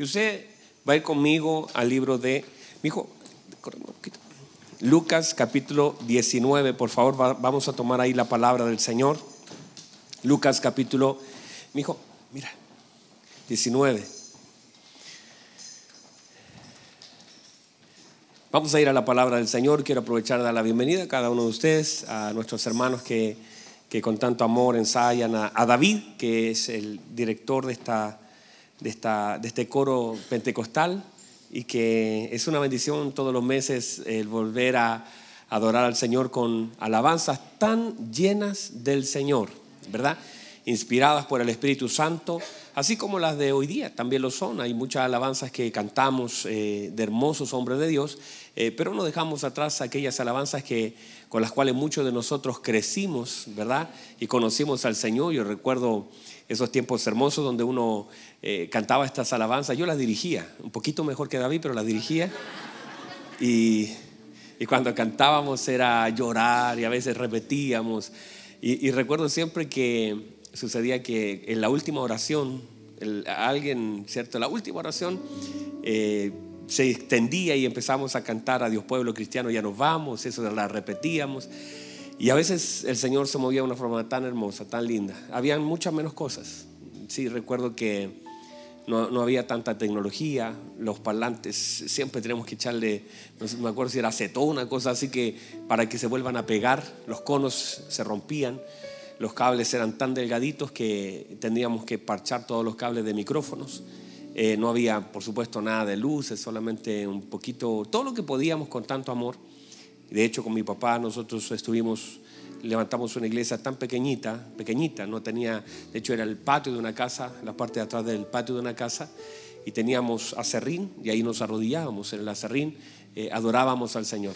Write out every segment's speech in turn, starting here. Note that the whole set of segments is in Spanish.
Y usted va a ir conmigo al libro de, mi hijo, Lucas capítulo 19, por favor, vamos a tomar ahí la palabra del Señor. Lucas capítulo, mi hijo, mira, 19. Vamos a ir a la palabra del Señor. Quiero aprovechar de dar la bienvenida a cada uno de ustedes, a nuestros hermanos que, que con tanto amor ensayan, a, a, David, que es el director de, esta, de, esta, de este coro pentecostal, y que es una bendición todos los meses el volver a adorar al Señor con alabanzas tan llenas del Señor, ¿verdad? Inspiradas por el Espíritu Santo, así como las de hoy día también lo son. Hay muchas alabanzas que cantamos eh, de hermosos hombres de Dios, eh, pero no dejamos atrás aquellas alabanzas que, con las cuales muchos de nosotros crecimos, ¿verdad? Y conocimos al Señor. Yo recuerdo esos tiempos hermosos donde uno eh, cantaba estas alabanzas. Yo las dirigía, un poquito mejor que David, pero las dirigía. Y, cuando cantábamos era llorar y a veces repetíamos. Y, recuerdo siempre que sucedía que en la última oración, alguien, ¿cierto? La última oración eh, se extendía y empezamos a cantar a Dios pueblo cristiano, ya nos vamos, eso la repetíamos. Y a veces el Señor se movía de una forma tan hermosa, tan linda. Habían muchas menos cosas. Sí, recuerdo que no, no, había tanta tecnología, los parlantes, siempre tenemos que echarle, no me acuerdo si era acetón, una cosa así que para que se vuelvan a pegar, los conos se rompían, los cables eran tan delgaditos que tendríamos que parchar todos los cables de micrófonos. Eh, no había, por supuesto, nada de luces, solamente un poquito, todo lo que podíamos con tanto amor. De hecho, con mi papá nosotros estuvimos, levantamos una iglesia tan pequeñita, pequeñita, no tenía, de hecho era el patio de una casa, la parte de atrás del patio de una casa, y teníamos acerrín, y ahí nos arrodillábamos en el acerrín, eh, adorábamos al Señor.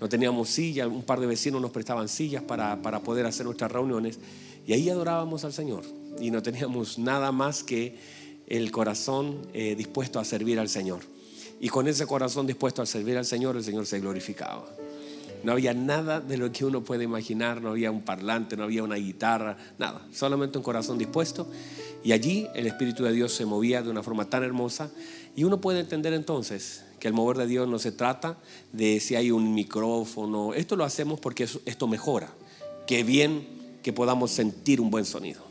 No teníamos silla, un par de vecinos nos prestaban sillas para, para poder hacer nuestras reuniones, y ahí adorábamos al Señor, y no teníamos nada más que el corazón eh, dispuesto a servir al Señor. Y con ese corazón dispuesto a servir al Señor, el Señor se glorificaba. No había nada de lo que uno puede imaginar, no había un parlante, no había una guitarra, nada, solamente un corazón dispuesto. Y allí el Espíritu de Dios se movía de una forma tan hermosa y uno puede entender entonces que el mover de Dios no se trata de si hay un micrófono, esto lo hacemos porque esto mejora. Qué bien que podamos sentir un buen sonido,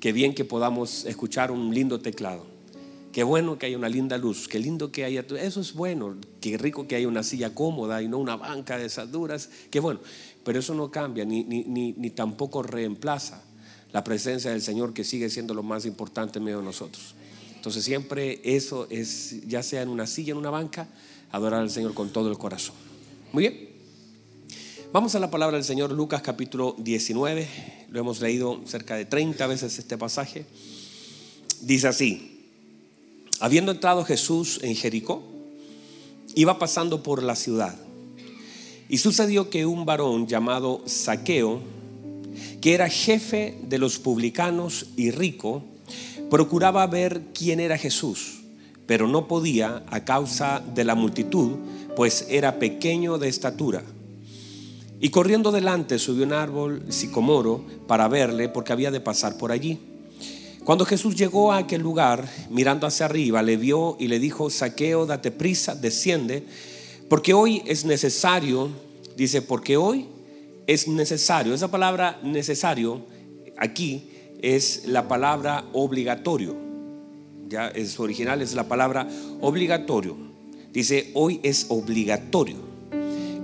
qué bien que podamos escuchar un lindo teclado. Qué bueno que haya una linda luz, qué lindo que haya, eso es bueno, qué rico que haya una silla cómoda y no una banca de esas duras, qué bueno, pero eso no cambia ni, ni, ni, tampoco reemplaza la presencia del Señor que sigue siendo lo más importante en medio de nosotros. Entonces siempre eso es, ya sea en una silla, en una banca, adorar al Señor con todo el corazón. Muy bien. Vamos a la palabra del Señor, Lucas capítulo 19. Lo hemos leído cerca de 30 veces este pasaje. Dice así. Habiendo entrado Jesús en Jericó, iba pasando por la ciudad. Y sucedió que un varón llamado Saqueo, que era jefe de los publicanos y rico, procuraba ver quién era Jesús, pero no podía a causa de la multitud, pues era pequeño de estatura. Y corriendo delante subió un árbol sicomoro para verle porque había de pasar por allí. Cuando Jesús llegó a aquel lugar, mirando hacia arriba, le vio y le dijo, saqueo, date prisa, desciende, porque hoy es necesario, dice, porque hoy es necesario. Esa palabra necesario aquí es la palabra obligatorio. Ya es original, es la palabra obligatorio. Dice, hoy es obligatorio.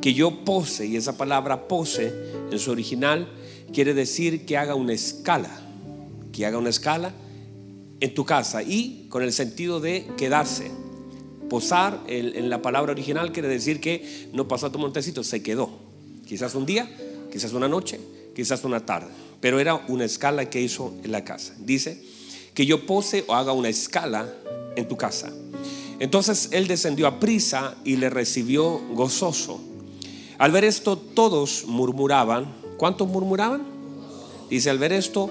Que yo pose, y esa palabra pose en su original quiere decir que haga una escala que haga una escala en tu casa y con el sentido de quedarse. Posar en la palabra original quiere decir que no pasó a tu montecito, se quedó. Quizás un día, quizás una noche, quizás una tarde. Pero era una escala que hizo en la casa. Dice que yo pose o haga una escala en tu casa. Entonces él descendió a prisa y le recibió gozoso. Al ver esto todos murmuraban. ¿Cuántos murmuraban? Dice, al ver esto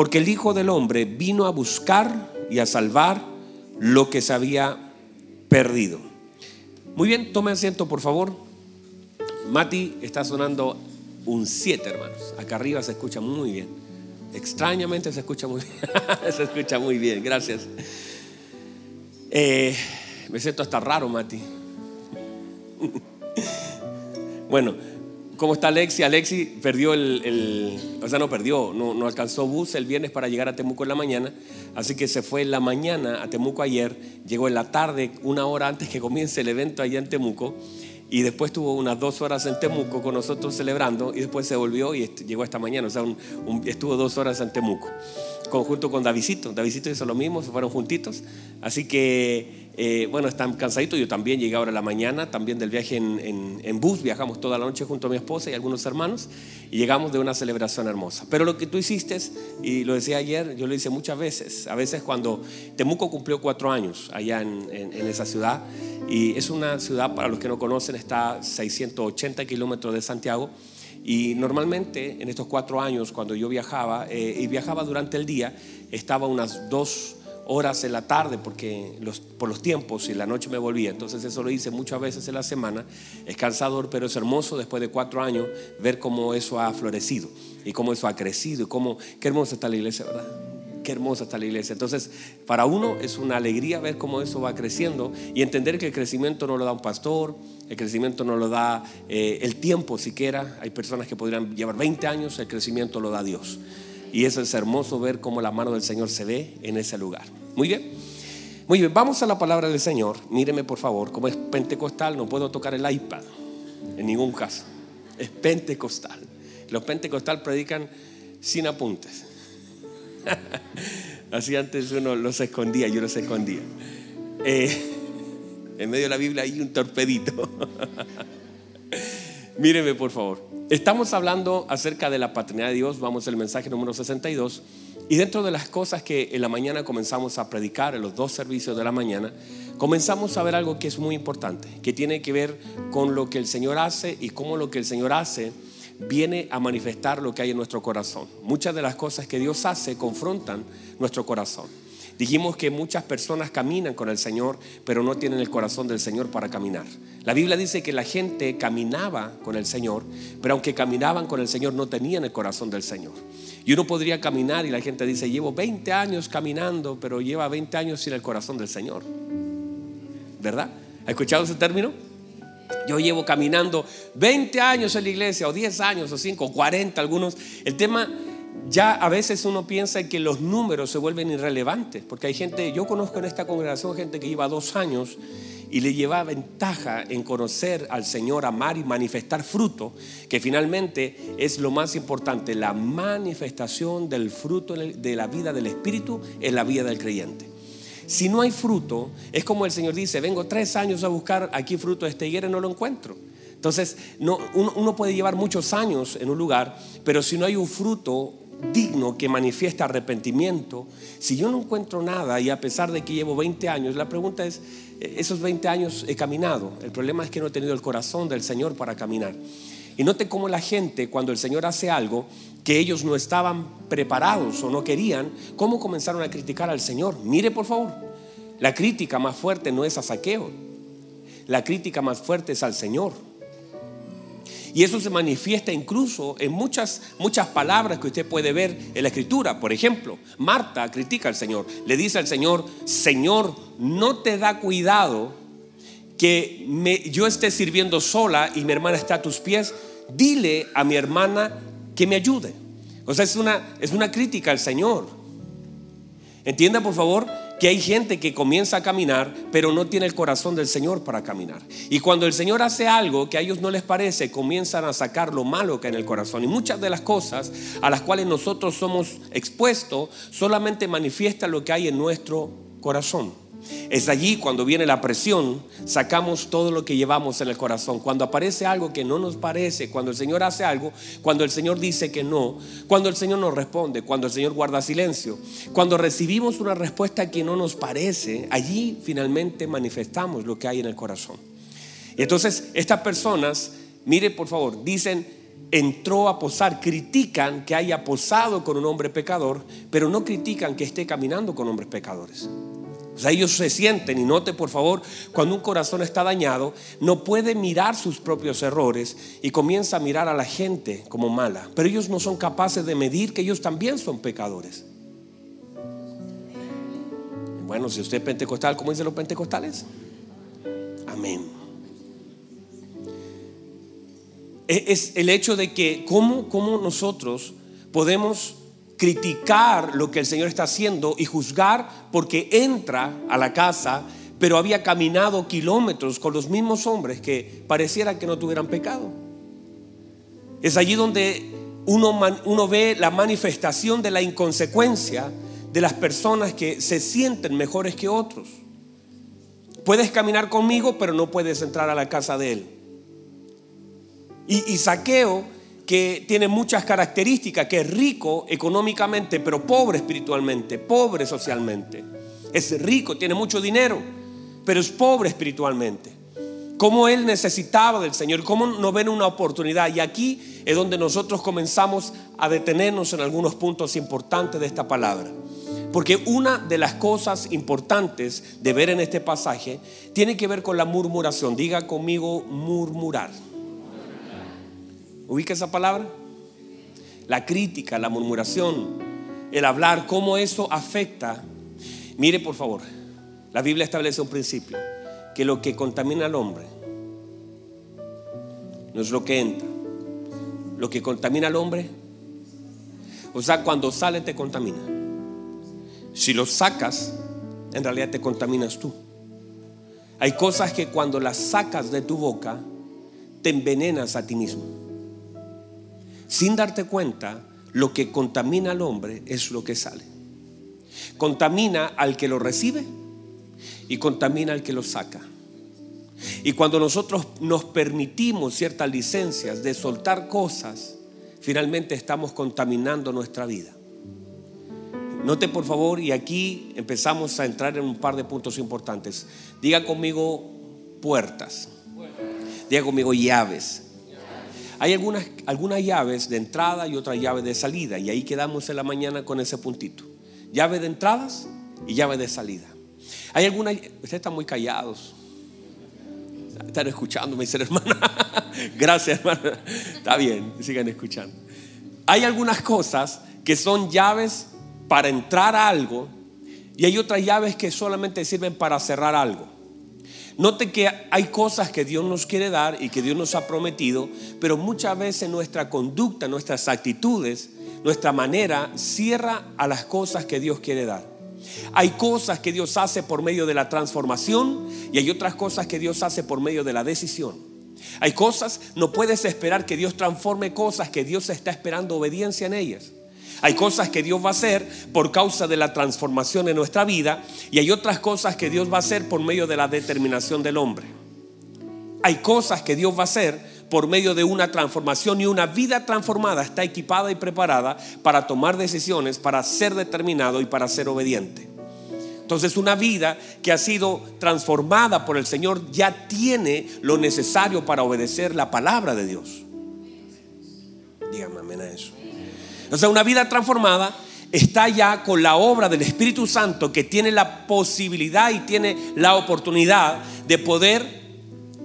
Porque el Hijo del Hombre vino a buscar y a salvar lo que se había perdido. Muy bien, tome asiento por favor. Mati está sonando un 7, hermanos. Acá arriba se escucha muy bien. Extrañamente se escucha muy bien. se escucha muy bien, gracias. Eh, me siento hasta raro, Mati. bueno, ¿cómo está Alexi? Alexi perdió el, o sea, no perdió, no, no, alcanzó bus el viernes para llegar a Temuco en la mañana, así que se fue en la mañana a Temuco ayer, llegó en la tarde, una hora antes que comience el evento allá en Temuco, y después tuvo unas dos horas en Temuco con nosotros celebrando, y después se volvió y llegó esta mañana, o sea, estuvo dos horas en Temuco, conjunto con Davidito. Davidito hizo lo mismo, se fueron juntitos, así que eh, bueno, están cansaditos. Yo también llegué ahora a la mañana, también del viaje en, bus. Viajamos toda la noche junto a mi esposa y algunos hermanos y llegamos de una celebración hermosa. Pero lo que tú hiciste, y lo decía ayer, yo lo hice muchas veces. A veces cuando Temuco cumplió cuatro años allá en, esa ciudad, y es una ciudad, para los que no conocen, está a 680 kilómetros de Santiago. Y normalmente en estos cuatro años, cuando yo viajaba, eh, y viajaba durante el día, estaba unas dos horas en la tarde porque por los tiempos y la noche me volvía. Entonces eso lo hice muchas veces en la semana. Es cansador, pero es hermoso después de cuatro años ver cómo eso ha florecido y cómo eso ha crecido y cómo, qué hermosa está la iglesia, ¿verdad? Qué hermosa está la iglesia. Entonces, para uno es una alegría ver cómo eso va creciendo y entender que el crecimiento no lo da un pastor, el crecimiento no lo da eh, el tiempo siquiera. Hay personas que podrían llevar 20 años, el crecimiento lo da Dios. Y eso es hermoso ver cómo la mano del Señor se ve en ese lugar. Muy bien. Muy bien, vamos a la palabra del Señor. Míreme por favor, como es pentecostal, no puedo tocar el iPad en ningún caso. Es pentecostal. Los pentecostal predican sin apuntes. Así antes uno los escondía, yo los escondía. Eh, en medio de la Biblia hay un torpedito. Míreme por favor. Estamos hablando acerca de la paternidad de Dios. Vamos al mensaje número 62. Y dentro de las cosas que en la mañana comenzamos a predicar, en los dos servicios de la mañana, comenzamos a ver algo que es muy importante, que tiene que ver con lo que el Señor hace y cómo lo que el Señor hace viene a manifestar lo que hay en nuestro corazón. Muchas de las cosas que Dios hace confrontan nuestro corazón. Dijimos que muchas personas caminan con el Señor, pero no tienen el corazón del Señor para caminar. La Biblia dice que la gente caminaba con el Señor, pero aunque caminaban con el Señor, no tenían el corazón del Señor. Y uno podría caminar y la gente dice, llevo 20 años caminando, pero lleva 20 años sin el corazón del Señor. ¿Verdad? ¿Ha escuchado ese término? Yo llevo caminando 20 años en la iglesia, o 10 años, o 5, o 40 algunos. El tema, ya a veces uno piensa que los números se vuelven irrelevantes, porque hay gente, yo conozco en esta congregación gente que lleva dos años y le lleva ventaja en conocer al Señor, amar y manifestar fruto, que finalmente es lo más importante, la manifestación del fruto de la vida del Espíritu en la vida del creyente. Si no hay fruto, es como el Señor dice, vengo tres años a buscar aquí fruto de esta higuera y no lo encuentro. Entonces, no, uno, uno puede llevar muchos años en un lugar, pero si no hay un fruto digno que manifiesta arrepentimiento, si yo no encuentro nada y a pesar de que llevo 20 años, la pregunta es, esos 20 años he caminado. El problema es que no he tenido el corazón del Señor para caminar. Y note cómo la gente, cuando el Señor hace algo que ellos no estaban preparados o no querían, cómo comenzaron a criticar al Señor. Mire, por favor, la crítica más fuerte no es a saqueo. La crítica más fuerte es al Señor. Y eso se manifiesta incluso en muchas, muchas palabras que usted puede ver en la escritura. Por ejemplo, Marta critica al Señor. Le dice al Señor, Señor, no te da cuidado que yo esté sirviendo sola y mi hermana está a tus pies. Dile a mi hermana que me ayude. O sea, es una, es una crítica al Señor. Entienda, por favor, que hay gente que comienza a caminar, pero no tiene el corazón del Señor para caminar. Y cuando el Señor hace algo que a ellos no les parece, comienzan a sacar lo malo que hay en el corazón. Y muchas de las cosas a las cuales nosotros somos expuestos solamente manifiestan lo que hay en nuestro corazón. Es allí cuando viene la presión, sacamos todo lo que llevamos en el corazón. Cuando aparece algo que no nos parece, cuando el Señor hace algo, cuando el Señor dice que no, cuando el Señor nos responde, cuando el Señor guarda silencio, cuando recibimos una respuesta que no nos parece, allí finalmente manifestamos lo que hay en el corazón. Y entonces estas personas, mire por favor, dicen, entró a posar, critican que haya posado con un hombre pecador, pero no critican que esté caminando con hombres pecadores. O sea, ellos se sienten, y note por favor, cuando un corazón está dañado, no puede mirar sus propios errores y comienza a mirar a la gente como mala. Pero ellos no son capaces de medir que ellos también son pecadores. Bueno, si usted es pentecostal, ¿cómo dicen los pentecostales? Amén. E, es el hecho de que cómo, cómo nosotros podemos criticar lo que el Señor está haciendo y juzgar porque entra a la casa, pero había caminado kilómetros con los mismos hombres que pareciera que no tuvieran pecado. Es allí donde uno, ve la manifestación de la inconsecuencia de las personas que se sienten mejores que otros. Puedes caminar conmigo, pero no puedes entrar a la casa de él. Y, Saqueo, que tiene muchas características, que es rico económicamente, pero pobre espiritualmente, pobre socialmente. Es rico, tiene mucho dinero, pero es pobre espiritualmente. Cómo él necesitaba del Señor, cómo no ven una oportunidad. Y aquí es donde nosotros comenzamos a detenernos en algunos puntos importantes de esta palabra. Porque una de las cosas importantes de ver en este pasaje tiene que ver con la murmuración. Diga conmigo murmurar. ¿Ubica esa palabra? La crítica, la murmuración, el hablar, cómo eso afecta. Mire por favor, la Biblia establece un principio, que lo que contamina al hombre no es lo que entra. Lo que contamina al hombre, o sea, cuando sale te contamina. Si lo sacas, en realidad te contaminas tú. Hay cosas que cuando las sacas de tu boca, te envenenas a ti mismo. Sin darte cuenta, lo que contamina al hombre es lo que sale. Contamina al que lo recibe y contamina al que lo saca. Y cuando nosotros nos permitimos ciertas licencias de soltar cosas, finalmente estamos contaminando nuestra vida. Note por favor, y aquí empezamos a entrar en un par de puntos importantes. Diga conmigo puertas. Diga conmigo llaves. Hay algunas, algunas llaves de entrada y otras llaves de salida. Y ahí quedamos en la mañana con ese puntito. Llave de entradas y llave de salida. Hay algunas, ustedes están muy callados. Están escuchando, me dicen hermana. Gracias, hermana. Está bien, sigan escuchando. Hay algunas cosas que son llaves para entrar a algo y hay otras llaves que solamente sirven para cerrar algo. Note que hay cosas que Dios nos quiere dar y que Dios nos ha prometido, pero muchas veces nuestra conducta, nuestras actitudes, nuestra manera cierra a las cosas que Dios quiere dar. Hay cosas que Dios hace por medio de la transformación y hay otras cosas que Dios hace por medio de la decisión. Hay cosas, no puedes esperar que Dios transforme cosas que Dios está esperando obediencia en ellas. Hay cosas que Dios va a hacer por causa de la transformación en nuestra vida y hay otras cosas que Dios va a hacer por medio de la determinación del hombre. Hay cosas que Dios va a hacer por medio de una transformación y una vida transformada está equipada y preparada para tomar decisiones, para ser determinado y para ser obediente. Entonces una vida que ha sido transformada por el Señor ya tiene lo necesario para obedecer la palabra de Dios. Dígame amén a eso. O sea, una vida transformada está ya con la obra del Espíritu Santo que tiene la posibilidad y tiene la oportunidad de poder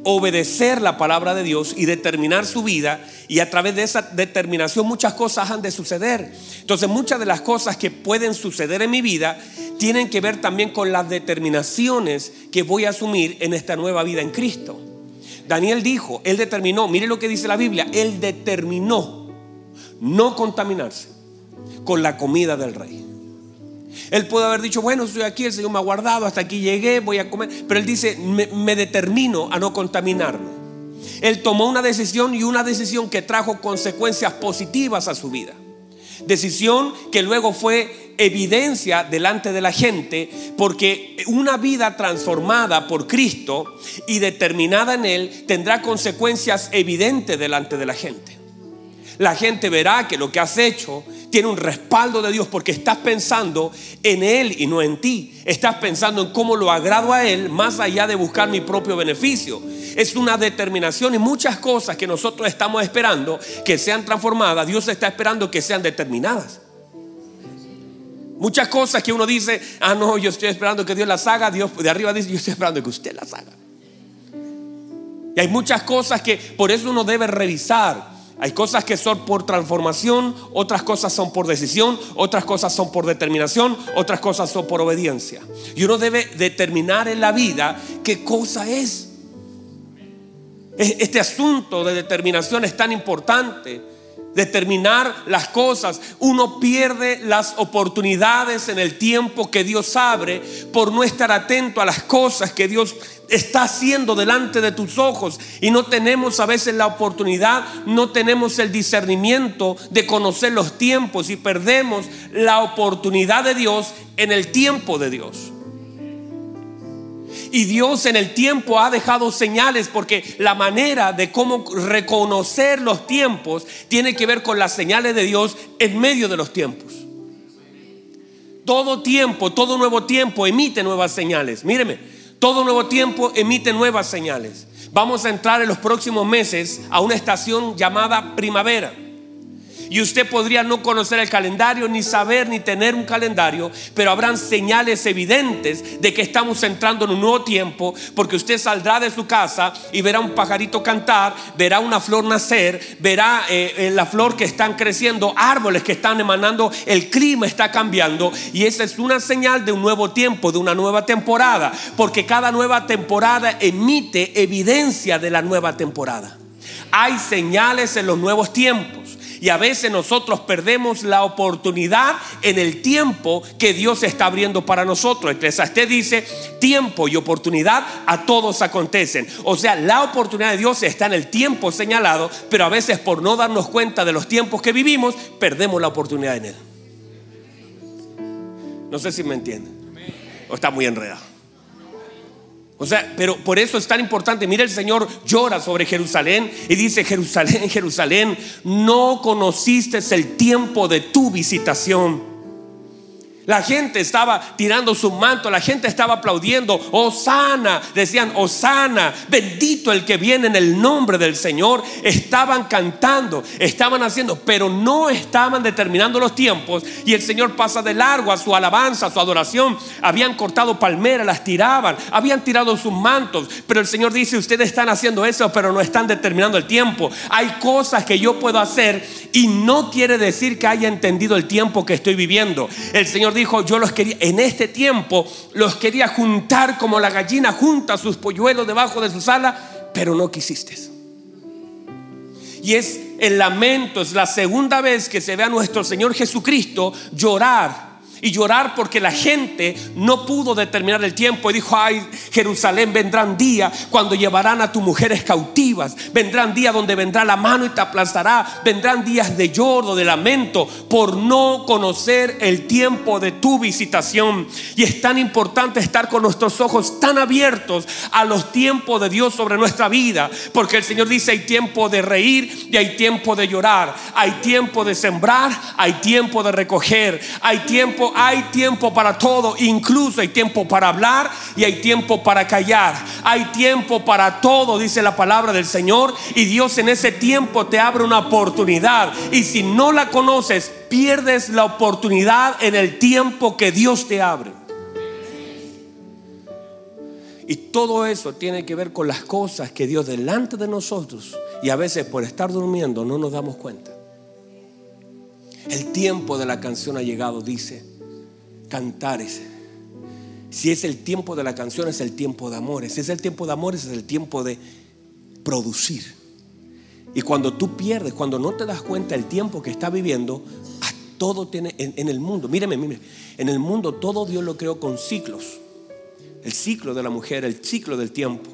obedecer la palabra de Dios y determinar su vida y a través de esa determinación muchas cosas han de suceder. Entonces muchas de las cosas que pueden suceder en mi vida tienen que ver también con las determinaciones que voy a asumir en esta nueva vida en Cristo. Daniel dijo, él determinó, mire lo que dice la Biblia, él determinó no contaminarse con la comida del rey. Él puede haber dicho, bueno, estoy aquí, el Señor me ha guardado, hasta aquí llegué, voy a comer. Pero él dice, me, determino a no contaminarme. Él tomó una decisión y una decisión que trajo consecuencias positivas a su vida. Decisión que luego fue evidencia delante de la gente porque una vida transformada por Cristo y determinada en Él tendrá consecuencias evidentes delante de la gente. La gente verá que lo que has hecho tiene un respaldo de Dios porque estás pensando en Él y no en ti. Estás pensando en cómo lo agrado a Él más allá de buscar mi propio beneficio. es una determinación y muchas cosas que nosotros estamos esperando que sean transformadas, Dios está esperando que sean determinadas. Muchas cosas que uno dice, ah, no, yo estoy esperando que Dios las haga, Dios de arriba dice, yo estoy esperando que usted las haga. Y hay muchas cosas que por eso uno debe revisar. Hay cosas que son por transformación, otras cosas son por decisión, otras cosas son por determinación, otras cosas son por obediencia. Y uno debe determinar en la vida qué cosa es. Este asunto de determinación es tan importante determinar las cosas. Uno pierde las oportunidades en el tiempo que Dios abre por no estar atento a las cosas que Dios está haciendo delante de tus ojos. Y no tenemos a veces la oportunidad, no tenemos el discernimiento de conocer los tiempos y perdemos la oportunidad de Dios en el tiempo de Dios. Y Dios en el tiempo ha dejado señales porque la manera de cómo reconocer los tiempos tiene que ver con las señales de Dios en medio de los tiempos. Todo tiempo, todo nuevo tiempo emite nuevas señales. Míreme, todo nuevo tiempo emite nuevas señales. Vamos a entrar en los próximos meses a una estación llamada primavera. Y usted podría no conocer el calendario, ni saber, ni tener un calendario, pero habrán señales evidentes de que estamos entrando en un nuevo tiempo, porque usted saldrá de su casa y verá un pajarito cantar, verá una flor nacer, verá eh, eh, la flor que están creciendo, árboles que están emanando, el clima está cambiando, y esa es una señal de un nuevo tiempo, de una nueva temporada, porque cada nueva temporada emite evidencia de la nueva temporada. Hay señales en los nuevos tiempos. Y a veces nosotros perdemos la oportunidad en el tiempo que Dios está abriendo para nosotros. Usted dice, tiempo y oportunidad a todos acontecen. O sea, la oportunidad de Dios está en el tiempo señalado, pero a veces por no darnos cuenta de los tiempos que vivimos, perdemos la oportunidad en Él. No sé si me entienden. O está muy enredado. O sea, pero por eso es tan importante. Mira, el Señor llora sobre Jerusalén y dice, Jerusalén, Jerusalén, no conociste el tiempo de tu visitación. La gente estaba tirando su manto, la gente estaba aplaudiendo, Osana, decían, Osana, bendito el que viene en el nombre del Señor. Estaban cantando, estaban haciendo, pero no estaban determinando los tiempos. Y el Señor pasa de largo a su alabanza, a su adoración. Habían cortado palmeras, las tiraban, habían tirado sus mantos. Pero el Señor dice, ustedes están haciendo eso, pero no están determinando el tiempo. Hay cosas que yo puedo hacer y no quiere decir que haya entendido el tiempo que estoy viviendo. El Señor dijo, yo los quería, en este tiempo los quería juntar como la gallina junta sus polluelos debajo de su sala, pero no quisiste. Y es el lamento, es la segunda vez que se ve a nuestro Señor Jesucristo llorar y llorar porque la gente no pudo determinar el tiempo. Y dijo, ay, Jerusalén vendrán días cuando llevarán a tus mujeres cautivas, vendrán días donde vendrá la mano y te aplastará, vendrán días de lloro, de lamento por no conocer el tiempo de tu visitación. Y es tan importante estar con nuestros ojos tan abiertos a los tiempos de Dios sobre nuestra vida, porque el Señor dice, hay tiempo de reír y hay tiempo de llorar, hay tiempo de sembrar, hay tiempo de recoger, hay tiempo hay tiempo para todo, incluso hay tiempo para hablar y hay tiempo para callar. Hay tiempo para todo, dice la palabra del Señor, y Dios en ese tiempo te abre una oportunidad. Y si no la conoces, pierdes la oportunidad en el tiempo que Dios te abre. Y todo eso tiene que ver con las cosas que Dios delante de nosotros y a veces por estar durmiendo no nos damos cuenta. El tiempo de la canción ha llegado, dice cantares. Si es el tiempo de la canción, es el tiempo de amores. Si es el tiempo de amores, es el tiempo de producir. Y cuando tú pierdes, cuando no te das cuenta del tiempo que está viviendo, todo tiene en, el mundo. Míreme, míreme. En el mundo todo Dios lo creó con ciclos. El ciclo de la mujer, el ciclo del tiempo.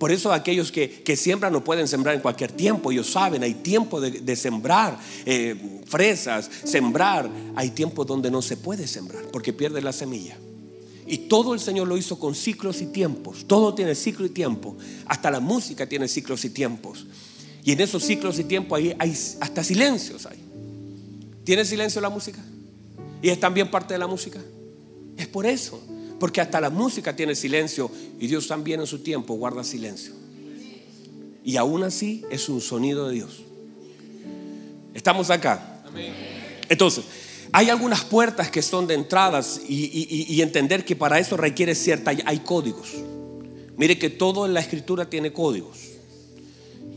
Por eso aquellos que, siembran no pueden sembrar en cualquier tiempo. Ellos saben, hay tiempo de, sembrar eh, fresas, sembrar. Hay tiempo donde no se puede sembrar porque pierde la semilla. Y todo el Señor lo hizo con ciclos y tiempos. Todo tiene ciclo y tiempo. Hasta la música tiene ciclos y tiempos. Y en esos ciclos y tiempos hay, hay hasta silencios. Hay. ¿Tiene silencio la música? ¿Y es también parte de la música? Es por eso. Porque hasta la música tiene silencio y Dios también en su tiempo guarda silencio. y aún así es un sonido de Dios. Estamos acá. Entonces, hay algunas puertas que son de entradas y, entender que para eso requiere cierta, hay códigos. Mire que todo en la escritura tiene códigos.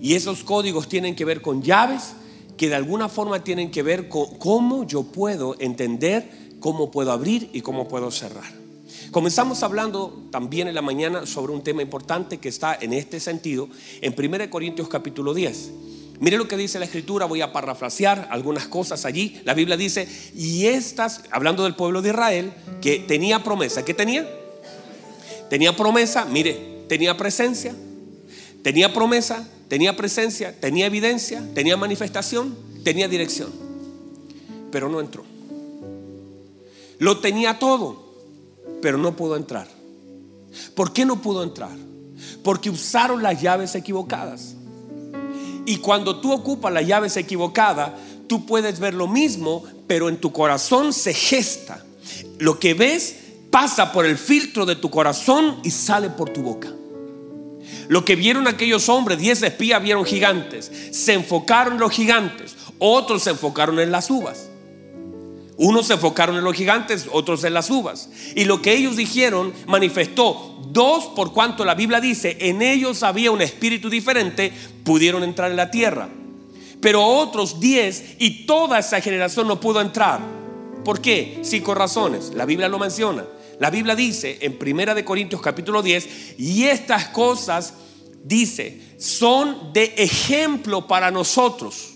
Y esos códigos tienen que ver con llaves que de alguna forma tienen que ver con cómo yo puedo entender, cómo puedo abrir y cómo puedo cerrar. Comenzamos hablando también en la mañana sobre un tema importante que está en este sentido en 1 Corintios capítulo 10. Mire lo que dice la escritura, voy a parafrasear algunas cosas allí. La Biblia dice, y estas, hablando del pueblo de Israel, que tenía promesa. ¿Qué tenía? Tenía promesa, mire, tenía presencia, tenía promesa, tenía presencia, tenía evidencia, tenía manifestación, tenía dirección. Pero no entró. Lo tenía todo, pero no pudo entrar. ¿Por qué no pudo entrar? Porque usaron las llaves equivocadas. Y cuando tú ocupas las llaves equivocadas, tú puedes ver lo mismo, pero en tu corazón se gesta. Lo que ves pasa por el filtro de tu corazón y sale por tu boca. Lo que vieron aquellos hombres, diez espías vieron gigantes, se enfocaron en los gigantes, otros se enfocaron en las uvas. Unos se enfocaron en los gigantes, otros en las uvas. Y lo que ellos dijeron manifestó dos por cuanto la Biblia dice, en ellos había un espíritu diferente, pudieron entrar en la tierra. Pero otros diez y toda esa generación no pudo entrar. ¿Por qué? Cinco razones. La Biblia lo menciona. La Biblia dice en Primera de Corintios capítulo 10, y estas cosas dice, son de ejemplo para nosotros.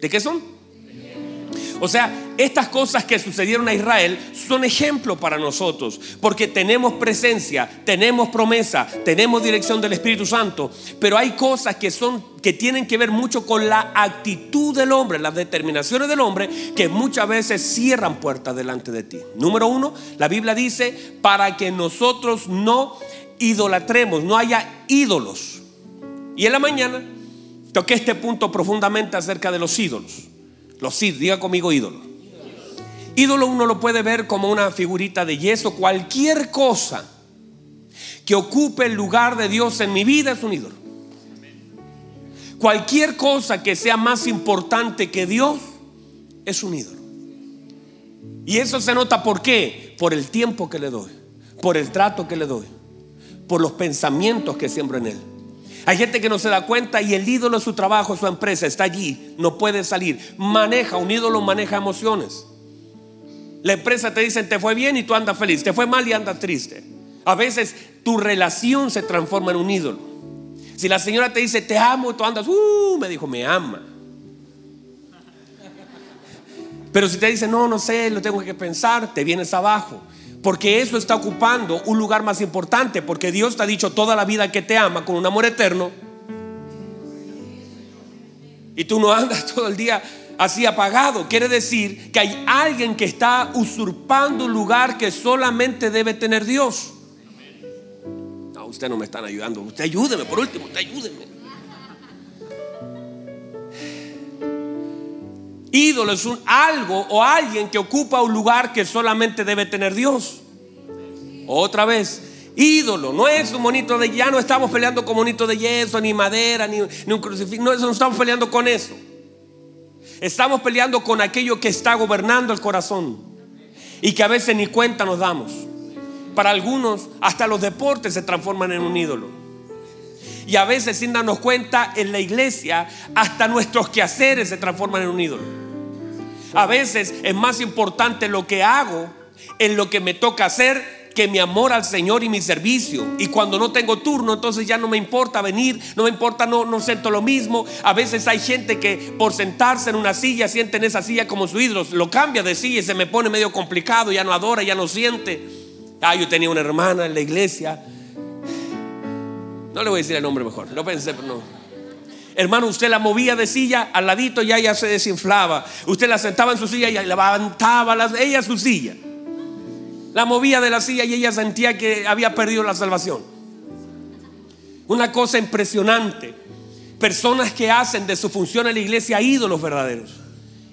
¿De qué son? O sea, estas cosas que sucedieron a Israel son ejemplo para nosotros, porque tenemos presencia, tenemos promesa, tenemos dirección del Espíritu Santo, pero hay cosas que son que tienen que ver mucho con la actitud del hombre, las determinaciones del hombre que muchas veces cierran puertas delante de ti. Número uno, la Biblia dice para que nosotros no idolatremos, no haya ídolos. Y en la mañana toqué este punto profundamente acerca de los ídolos. Los ídolos, diga conmigo ídolo. Ídolo uno lo puede ver como una figurita de yeso. Cualquier cosa que ocupe el lugar de Dios en mi vida es un ídolo. Cualquier cosa que sea más importante que Dios es un ídolo. Y eso se nota por qué? Por el tiempo que le doy, por el trato que le doy, por los pensamientos que siembro en él. Hay gente que no se da cuenta y el ídolo es su trabajo, su empresa, está allí, no puede salir. Maneja, un ídolo maneja emociones. La empresa te dice, te fue bien y tú andas feliz, te fue mal y andas triste. A veces tu relación se transforma en un ídolo. Si la señora te dice, te amo, y tú andas, uh, me dijo, me ama. Pero si te dice, no, no sé, lo tengo que pensar, te vienes abajo. Porque eso está ocupando un lugar más importante, porque Dios te ha dicho toda la vida que te ama con un amor eterno. Y tú no andas todo el día así apagado. Quiere decir que hay alguien que está usurpando un lugar que solamente debe tener Dios. No, usted no me están ayudando. Usted ayúdeme, por último, usted ayúdeme. Ídolo es un algo o alguien que ocupa un lugar que solamente debe tener Dios. Otra vez, ídolo, no es un monito de ya no estamos peleando con monito de yeso, ni madera, ni, un crucifijo, no, no estamos peleando con eso. Estamos peleando con aquello que está gobernando el corazón y que a veces ni cuenta nos damos. Para algunos, hasta los deportes se transforman en un ídolo. Y a veces sin darnos cuenta, en la iglesia, hasta nuestros quehaceres se transforman en un ídolo. A veces es más importante lo que hago en lo que me toca hacer que mi amor al Señor y mi servicio. Y cuando no tengo turno, entonces ya no me importa venir, no me importa, no, no siento lo mismo. A veces hay gente que por sentarse en una silla siente en esa silla como su ídolo, lo cambia de silla y se me pone medio complicado, ya no adora, ya no siente. Ah, yo tenía una hermana en la iglesia no le voy a decir el nombre mejor, lo pensé, pero no. Hermano, usted la movía de silla al ladito y ella se desinflaba. Usted la sentaba en su silla y levantaba ella su silla. La movía de la silla y ella sentía que había perdido la salvación. Una cosa impresionante. Personas que hacen de su función en la iglesia ídolos verdaderos.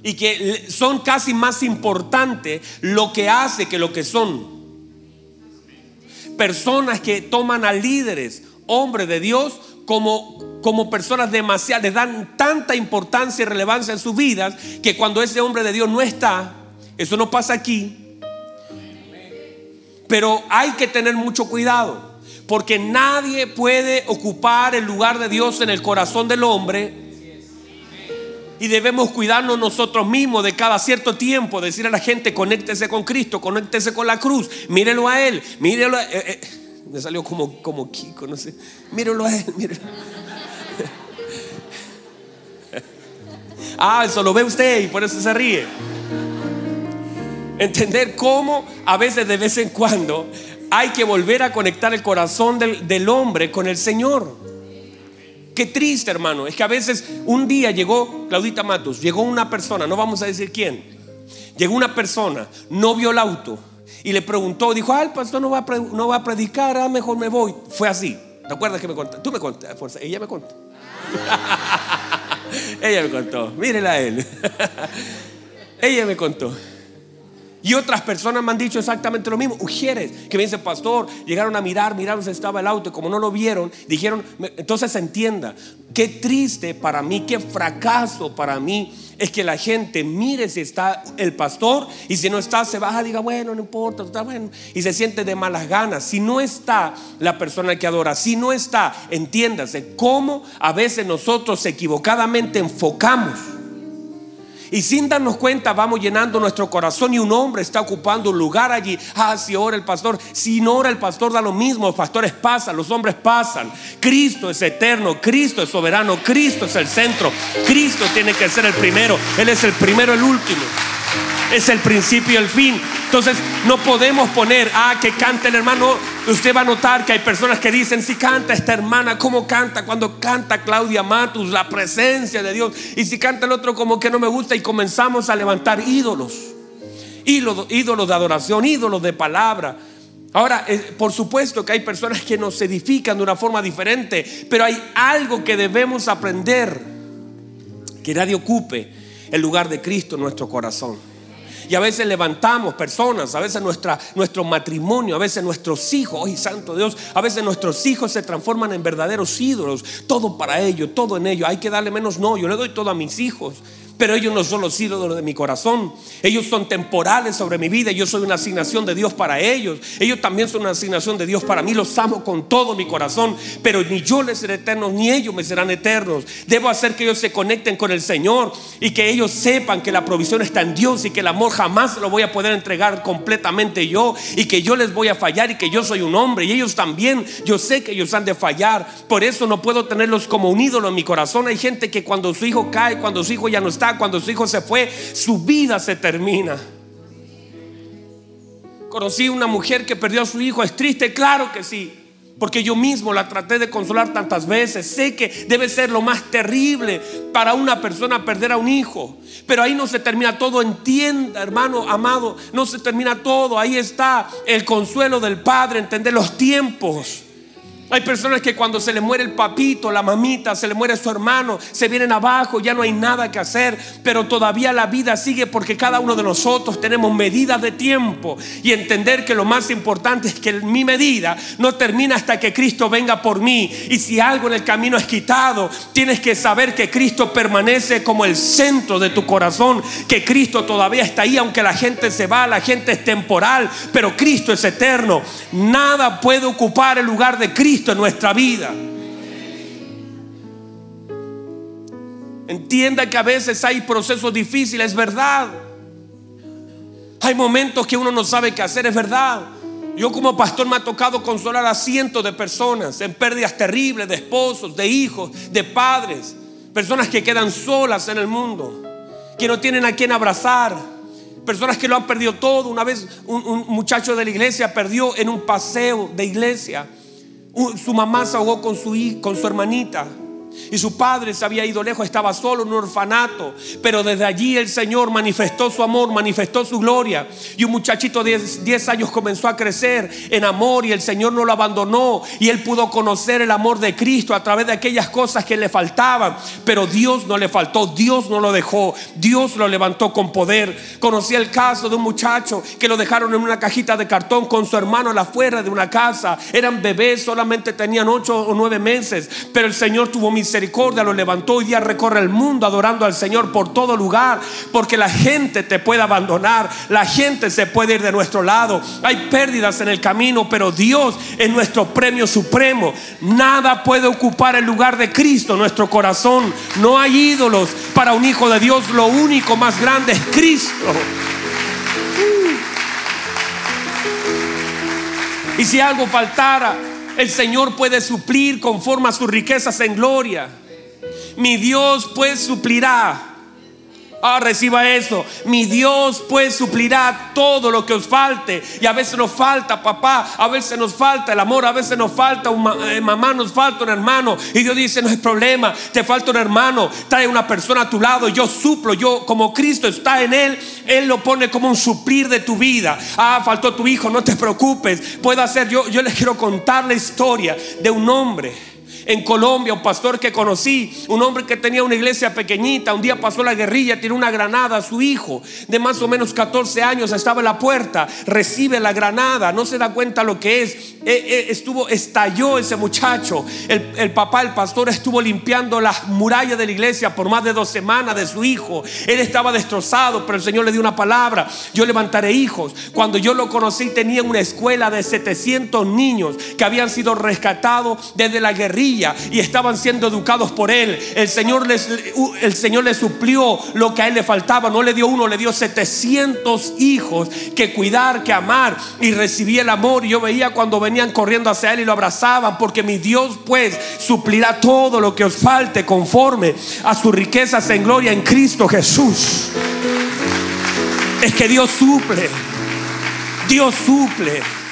Y que son casi más importantes lo que hace que lo que son. Personas que toman a líderes hombres de Dios como, como personas demasiado, les dan tanta importancia y relevancia en sus vidas que cuando ese hombre de Dios no está, eso no pasa aquí. Pero hay que tener mucho cuidado, porque nadie puede ocupar el lugar de Dios en el corazón del hombre y debemos cuidarnos nosotros mismos de cada cierto tiempo, decir a la gente, conéctese con Cristo, conéctese con la cruz, mírelo a Él, mírelo a eh, eh, Me salió como, como Kiko, no sé. Mírelo a Él, mírelo. ah, eso lo ve usted y por eso se ríe. Entender cómo a veces de vez en cuando hay que volver a conectar el corazón del, del hombre con el Señor. Qué triste, hermano. Es que a veces un día llegó, Claudita Matos, llegó una persona, no vamos a decir quién. Llegó una persona, no vio el auto y le preguntó, dijo, ah, el pastor no va a, a predicar, ah, mejor me voy. Fue así. ¿Te acuerdas que me contó? Tú me contaste, ella me contó. ella me contó, mírela a él. ella me contó. Y otras personas me han dicho exactamente lo mismo. Ujieres que me dicen, pastor, llegaron a mirar, miraron si estaba el auto y como no lo vieron, dijeron, entonces entienda, qué triste para mí, qué fracaso para mí es que la gente mire si está el pastor y si no está se baja, diga, bueno, no importa, está bueno, y se siente de malas ganas. Si no está la persona que adora, si no está, entiéndase, cómo a veces nosotros equivocadamente enfocamos y sin darnos cuenta vamos llenando nuestro corazón y un hombre está ocupando un lugar allí. Ah, si ora el pastor. Si no ora el pastor da lo mismo. Los pastores pasan, los hombres pasan. Cristo es eterno, Cristo es soberano, Cristo es el centro. Cristo tiene que ser el primero. Él es el primero, el último. Es el principio y el fin. Entonces no podemos poner, ah, que cante el hermano. Usted va a notar que hay personas que dicen, si canta esta hermana, ¿cómo canta? Cuando canta Claudia Matus, la presencia de Dios. Y si canta el otro como que no me gusta y comenzamos a levantar ídolos. Ídolos, de adoración, ídolos de palabra. Ahora, eh, por supuesto que hay personas que nos edifican de una forma diferente, pero hay algo que debemos aprender, que nadie ocupe el lugar de Cristo en nuestro corazón. Y a veces levantamos personas, a veces nuestra, nuestro matrimonio, a veces nuestros hijos, ¡ay, santo Dios! A veces nuestros hijos se transforman en verdaderos ídolos. Todo para ellos, todo en ellos. Hay que darle menos no. Yo le doy todo a mis hijos. Pero ellos no son los ídolos de mi corazón. Ellos son temporales sobre mi vida. Yo soy una asignación de Dios para ellos. Ellos también son una asignación de Dios para mí. Los amo con todo mi corazón. Pero ni yo les seré eterno, ni ellos me serán eternos. Debo hacer que ellos se conecten con el Señor y que ellos sepan que la provisión está en Dios y que el amor jamás lo voy a poder entregar completamente yo. Y que yo les voy a fallar y que yo soy un hombre. Y ellos también. Yo sé que ellos han de fallar. Por eso no puedo tenerlos como un ídolo en mi corazón. Hay gente que cuando su hijo cae, cuando su hijo ya no está cuando su hijo se fue, su vida se termina. Conocí una mujer que perdió a su hijo, es triste, claro que sí. Porque yo mismo la traté de consolar tantas veces. Sé que debe ser lo más terrible para una persona perder a un hijo. Pero ahí no se termina todo. Entienda, hermano amado, no se termina todo. Ahí está el consuelo del Padre, entender los tiempos. Hay personas que cuando se le muere el papito, la mamita, se le muere su hermano, se vienen abajo, ya no hay nada que hacer, pero todavía la vida sigue porque cada uno de nosotros tenemos medidas de tiempo y entender que lo más importante es que mi medida no termina hasta que Cristo venga por mí. Y si algo en el camino es quitado, tienes que saber que Cristo permanece como el centro de tu corazón, que Cristo todavía está ahí, aunque la gente se va, la gente es temporal, pero Cristo es eterno. Nada puede ocupar el lugar de En nuestra vida. Entienda que a veces hay procesos difíciles, es verdad. Hay momentos que uno no sabe qué hacer, es verdad. Yo como pastor me ha tocado consolar a cientos de personas en pérdidas terribles de esposos, de hijos, de padres. Personas que quedan solas en el mundo, que no tienen a quien abrazar. Personas que lo han perdido todo. Una vez un muchacho de la iglesia perdió en un paseo de iglesia su mamá se ahogó con su, con su hermanita. Y su padre se había ido lejos, estaba solo en un orfanato. Pero desde allí el Señor manifestó su amor, manifestó su gloria. Y un muchachito de 10 años comenzó a crecer en amor y el Señor no lo abandonó. Y él pudo conocer el amor de Cristo a través de aquellas cosas que le faltaban. Pero Dios no le faltó, Dios no lo dejó, Dios lo levantó con poder. Conocí el caso de un muchacho que lo dejaron en una cajita de cartón con su hermano a la afuera de una casa. Eran bebés, solamente tenían 8 o 9 meses. Pero el Señor tuvo misericordia misericordia lo levantó. Hoy día recorre el mundo adorando al Señor por todo lugar. Porque la gente te puede abandonar. La gente se puede ir de nuestro lado. Hay pérdidas en el camino, pero Dios es nuestro premio supremo. Nada puede ocupar el lugar de Cristo nuestro corazón. No hay ídolos para un hijo de Dios. Lo único más grande es Cristo. Y si algo faltara, el Señor puede suplir conforme a sus riquezas en gloria. Mi Dios pues suplirá Ah, reciba eso. Mi Dios pues suplirá todo lo que os falte. Y a veces nos falta papá, a veces nos falta el amor, a veces nos falta un eh, mamá, nos falta un hermano. Y Dios dice, no hay problema, te falta un hermano, trae una persona a tu lado, yo suplo, yo como Cristo está en él, Él lo pone como un suplir de tu vida. Ah, faltó tu hijo, no te preocupes, puedo hacer, yo, yo les quiero contar la historia de un hombre en Colombia, un pastor que conocí, un hombre que tenía una iglesia pequeñita, un día pasó la guerrilla, tiró una granada a su hijo de más o menos 14 años, estaba en la puerta, recibe la granada, no se da cuenta lo que es, eh, eh, estuvo, estalló ese muchacho, el, el papá, el pastor estuvo limpiando las murallas de la iglesia por más de dos semanas de su hijo, él estaba destrozado, pero el Señor le dio una palabra, yo levantaré hijos, cuando yo lo conocí tenía una escuela de 700 niños que habían sido rescatados desde la guerrilla y estaban siendo educados por él. El Señor les, el Señor les suplió lo que a él le faltaba. No le dio uno, le dio 700 hijos que cuidar, que amar y recibí el amor. Y yo veía cuando venían corriendo hacia él y lo abrazaban, porque mi Dios pues suplirá todo lo que os falte conforme a sus riquezas en gloria en Cristo Jesús. Es que Dios suple. Dios suple.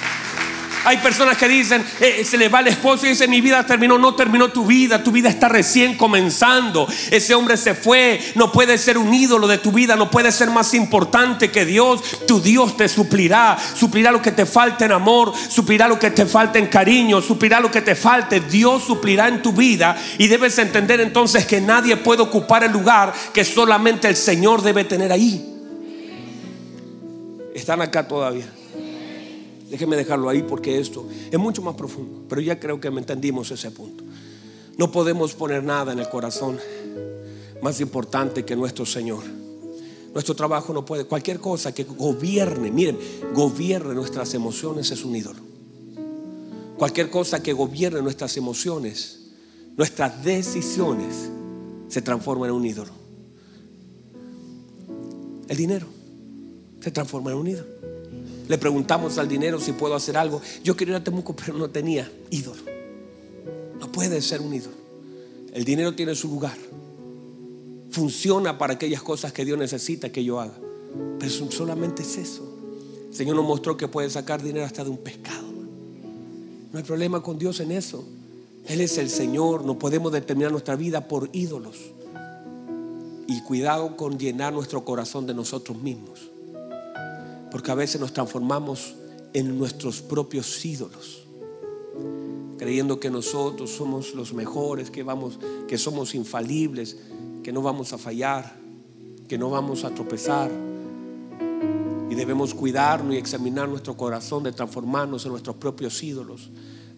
Hay personas que dicen, eh, se le va el esposo y dice, mi vida terminó, no terminó tu vida, tu vida está recién comenzando. Ese hombre se fue, no puede ser un ídolo de tu vida, no puede ser más importante que Dios. Tu Dios te suplirá, suplirá lo que te falte en amor, suplirá lo que te falte en cariño, suplirá lo que te falte. Dios suplirá en tu vida y debes entender entonces que nadie puede ocupar el lugar que solamente el Señor debe tener ahí. Están acá todavía. Déjeme dejarlo ahí porque esto es mucho más profundo. Pero ya creo que me entendimos ese punto. No podemos poner nada en el corazón más importante que nuestro Señor. Nuestro trabajo no puede, cualquier cosa que gobierne, miren, gobierne nuestras emociones es un ídolo. Cualquier cosa que gobierne nuestras emociones, nuestras decisiones, se transforma en un ídolo. El dinero se transforma en un ídolo. Le preguntamos al dinero si puedo hacer algo. Yo quería ir a Temuco, pero no tenía ídolo. No puede ser un ídolo. El dinero tiene su lugar. Funciona para aquellas cosas que Dios necesita que yo haga. Pero solamente es eso. El Señor nos mostró que puede sacar dinero hasta de un pescado. No hay problema con Dios en eso. Él es el Señor. No podemos determinar nuestra vida por ídolos. Y cuidado con llenar nuestro corazón de nosotros mismos. Porque a veces nos transformamos en nuestros propios ídolos, creyendo que nosotros somos los mejores, que vamos, que somos infalibles, que no vamos a fallar, que no vamos a tropezar. Y debemos cuidarnos y examinar nuestro corazón de transformarnos en nuestros propios ídolos.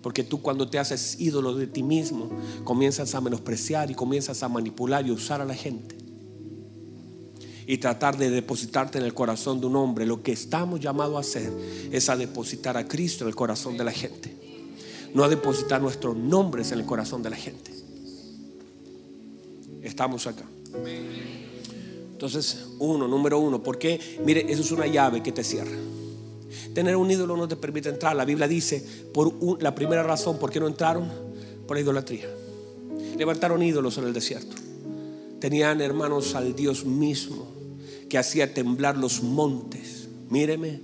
Porque tú cuando te haces ídolo de ti mismo, comienzas a menospreciar y comienzas a manipular y usar a la gente y tratar de depositarte en el corazón de un hombre, lo que estamos llamados a hacer es a depositar a Cristo en el corazón de la gente. No a depositar nuestros nombres en el corazón de la gente. Estamos acá. Entonces, uno, número uno, porque, mire, eso es una llave que te cierra. Tener un ídolo no te permite entrar. La Biblia dice, por la primera razón, ¿por qué no entraron? Por la idolatría. Levantaron ídolos en el desierto. Tenían hermanos al Dios mismo que hacía temblar los montes. Míreme,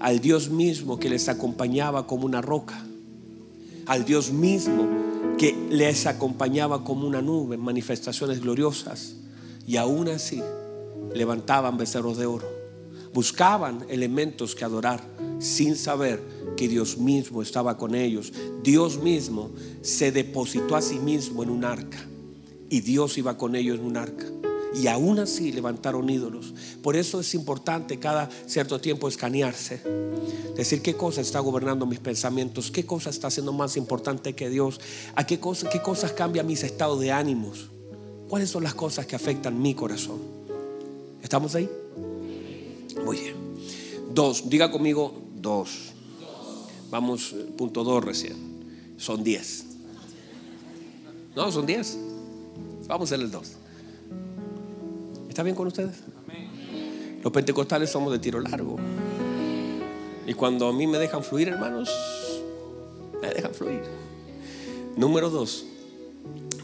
al Dios mismo que les acompañaba como una roca, al Dios mismo que les acompañaba como una nube en manifestaciones gloriosas y aún así levantaban becerros de oro. Buscaban elementos que adorar sin saber que Dios mismo estaba con ellos. Dios mismo se depositó a sí mismo en un arca y Dios iba con ellos en un arca. Y aún así levantaron ídolos. Por eso es importante cada cierto tiempo escanearse. Decir qué cosa está gobernando mis pensamientos, qué cosa está siendo más importante que Dios, a qué, qué cosas cambian mis estados de ánimos, cuáles son las cosas que afectan mi corazón. ¿Estamos ahí? Muy bien. Dos, diga conmigo dos. Vamos, punto dos recién. Son diez. No, son diez. Vamos en el dos. ¿Está bien con ustedes? Los pentecostales somos de tiro largo. Y cuando a mí me dejan fluir, hermanos, me dejan fluir. Número dos,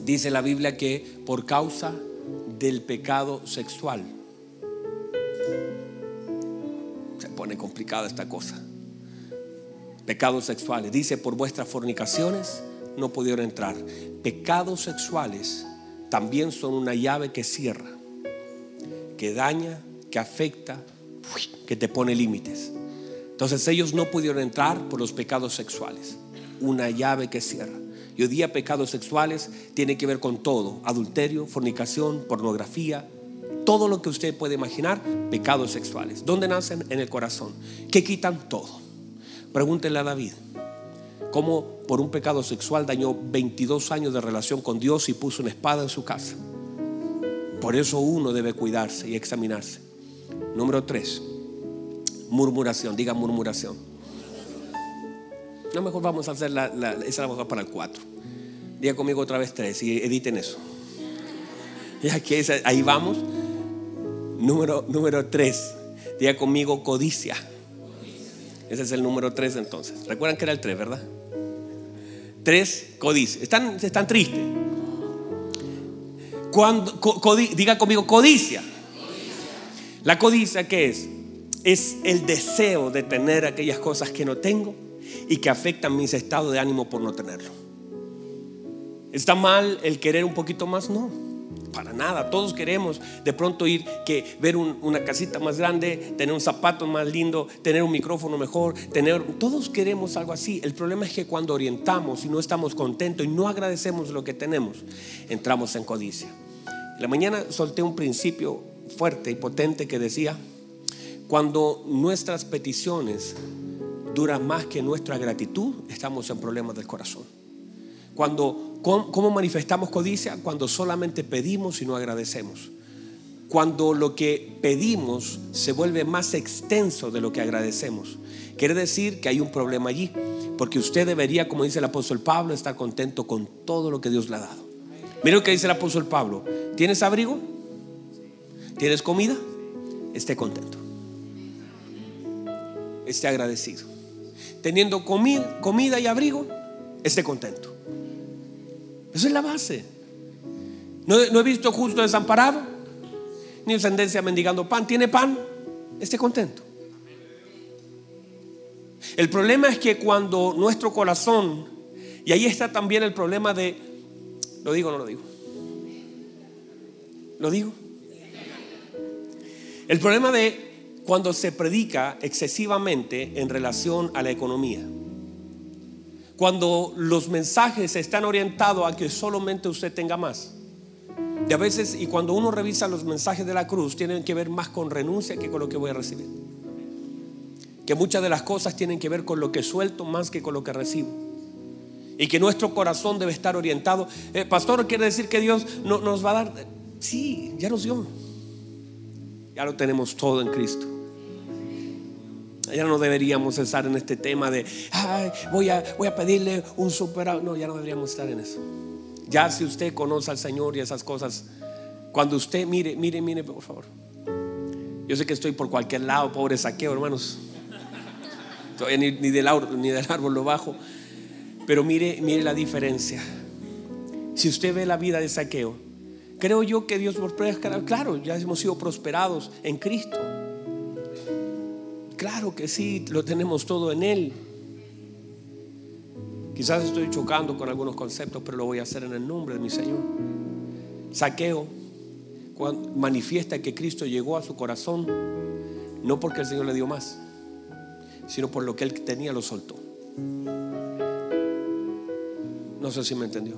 dice la Biblia que por causa del pecado sexual, se pone complicada esta cosa. Pecados sexuales, dice por vuestras fornicaciones no pudieron entrar. Pecados sexuales también son una llave que cierra que daña, que afecta, que te pone límites. Entonces ellos no pudieron entrar por los pecados sexuales. Una llave que cierra. Y hoy día pecados sexuales tiene que ver con todo. Adulterio, fornicación, pornografía. Todo lo que usted puede imaginar, pecados sexuales. ¿Dónde nacen? En el corazón. Que quitan todo. Pregúntenle a David. ¿Cómo por un pecado sexual dañó 22 años de relación con Dios y puso una espada en su casa? Por eso uno debe cuidarse y examinarse. Número tres, murmuración. Diga murmuración. No, mejor vamos a hacer la, esa la a para el cuatro. Diga conmigo otra vez tres y editen eso. Ahí vamos. Número, número tres. Diga conmigo codicia. Ese es el número tres entonces. Recuerdan que era el tres, ¿verdad? Tres, codicia. Están, están tristes. Cuando, diga conmigo, codicia. La codicia, ¿qué es? Es el deseo de tener aquellas cosas que no tengo y que afectan mis estados de ánimo por no tenerlo. ¿Está mal el querer un poquito más? No, para nada. Todos queremos de pronto ir que ver una casita más grande, tener un zapato más lindo, tener un micrófono mejor, tener. Todos queremos algo así. El problema es que cuando orientamos y no estamos contentos y no agradecemos lo que tenemos, entramos en codicia la mañana solté un principio fuerte y potente que decía, cuando nuestras peticiones duran más que nuestra gratitud, estamos en problemas del corazón. Cuando, ¿Cómo manifestamos codicia? Cuando solamente pedimos y no agradecemos. Cuando lo que pedimos se vuelve más extenso de lo que agradecemos. Quiere decir que hay un problema allí, porque usted debería, como dice el apóstol Pablo, estar contento con todo lo que Dios le ha dado. Mira lo que dice el apóstol Pablo. ¿Tienes abrigo? ¿Tienes comida? Esté contento. Esté agradecido. Teniendo comida, y abrigo, esté contento. Esa es la base. No, he visto justo desamparado, ni descendencia mendigando pan. ¿Tiene pan? Esté contento. El problema es que cuando nuestro corazón, y ahí está también el problema de ¿Lo digo o no lo digo? ¿Lo digo? El problema de cuando se predica excesivamente en relación a la economía. Cuando los mensajes están orientados a que solamente usted tenga más. Y a veces, y cuando uno revisa los mensajes de la cruz, tienen que ver más con renuncia que con lo que voy a recibir. Que muchas de las cosas tienen que ver con lo que suelto más que con lo que recibo y que nuestro corazón debe estar orientado. Eh, pastor, quiere decir que Dios no, nos va a dar. Sí, ya nos dio. Ya lo tenemos todo en Cristo. Ya no deberíamos estar en este tema de, voy, a, voy a pedirle un super. No, ya no deberíamos estar en eso. Ya si usted conoce al Señor y esas cosas, cuando usted mire, mire, mire, por favor. Yo sé que estoy por cualquier lado, pobre saqueo, hermanos. Ni, del, ni del árbol lo bajo. Pero mire, mire la diferencia. Si usted ve la vida de saqueo, creo yo que Dios nos Claro, ya hemos sido prosperados en Cristo. Claro que sí, lo tenemos todo en Él. Quizás estoy chocando con algunos conceptos, pero lo voy a hacer en el nombre de mi Señor. Saqueo manifiesta que Cristo llegó a su corazón no porque el Señor le dio más, sino por lo que él tenía lo soltó. No sé si me entendió.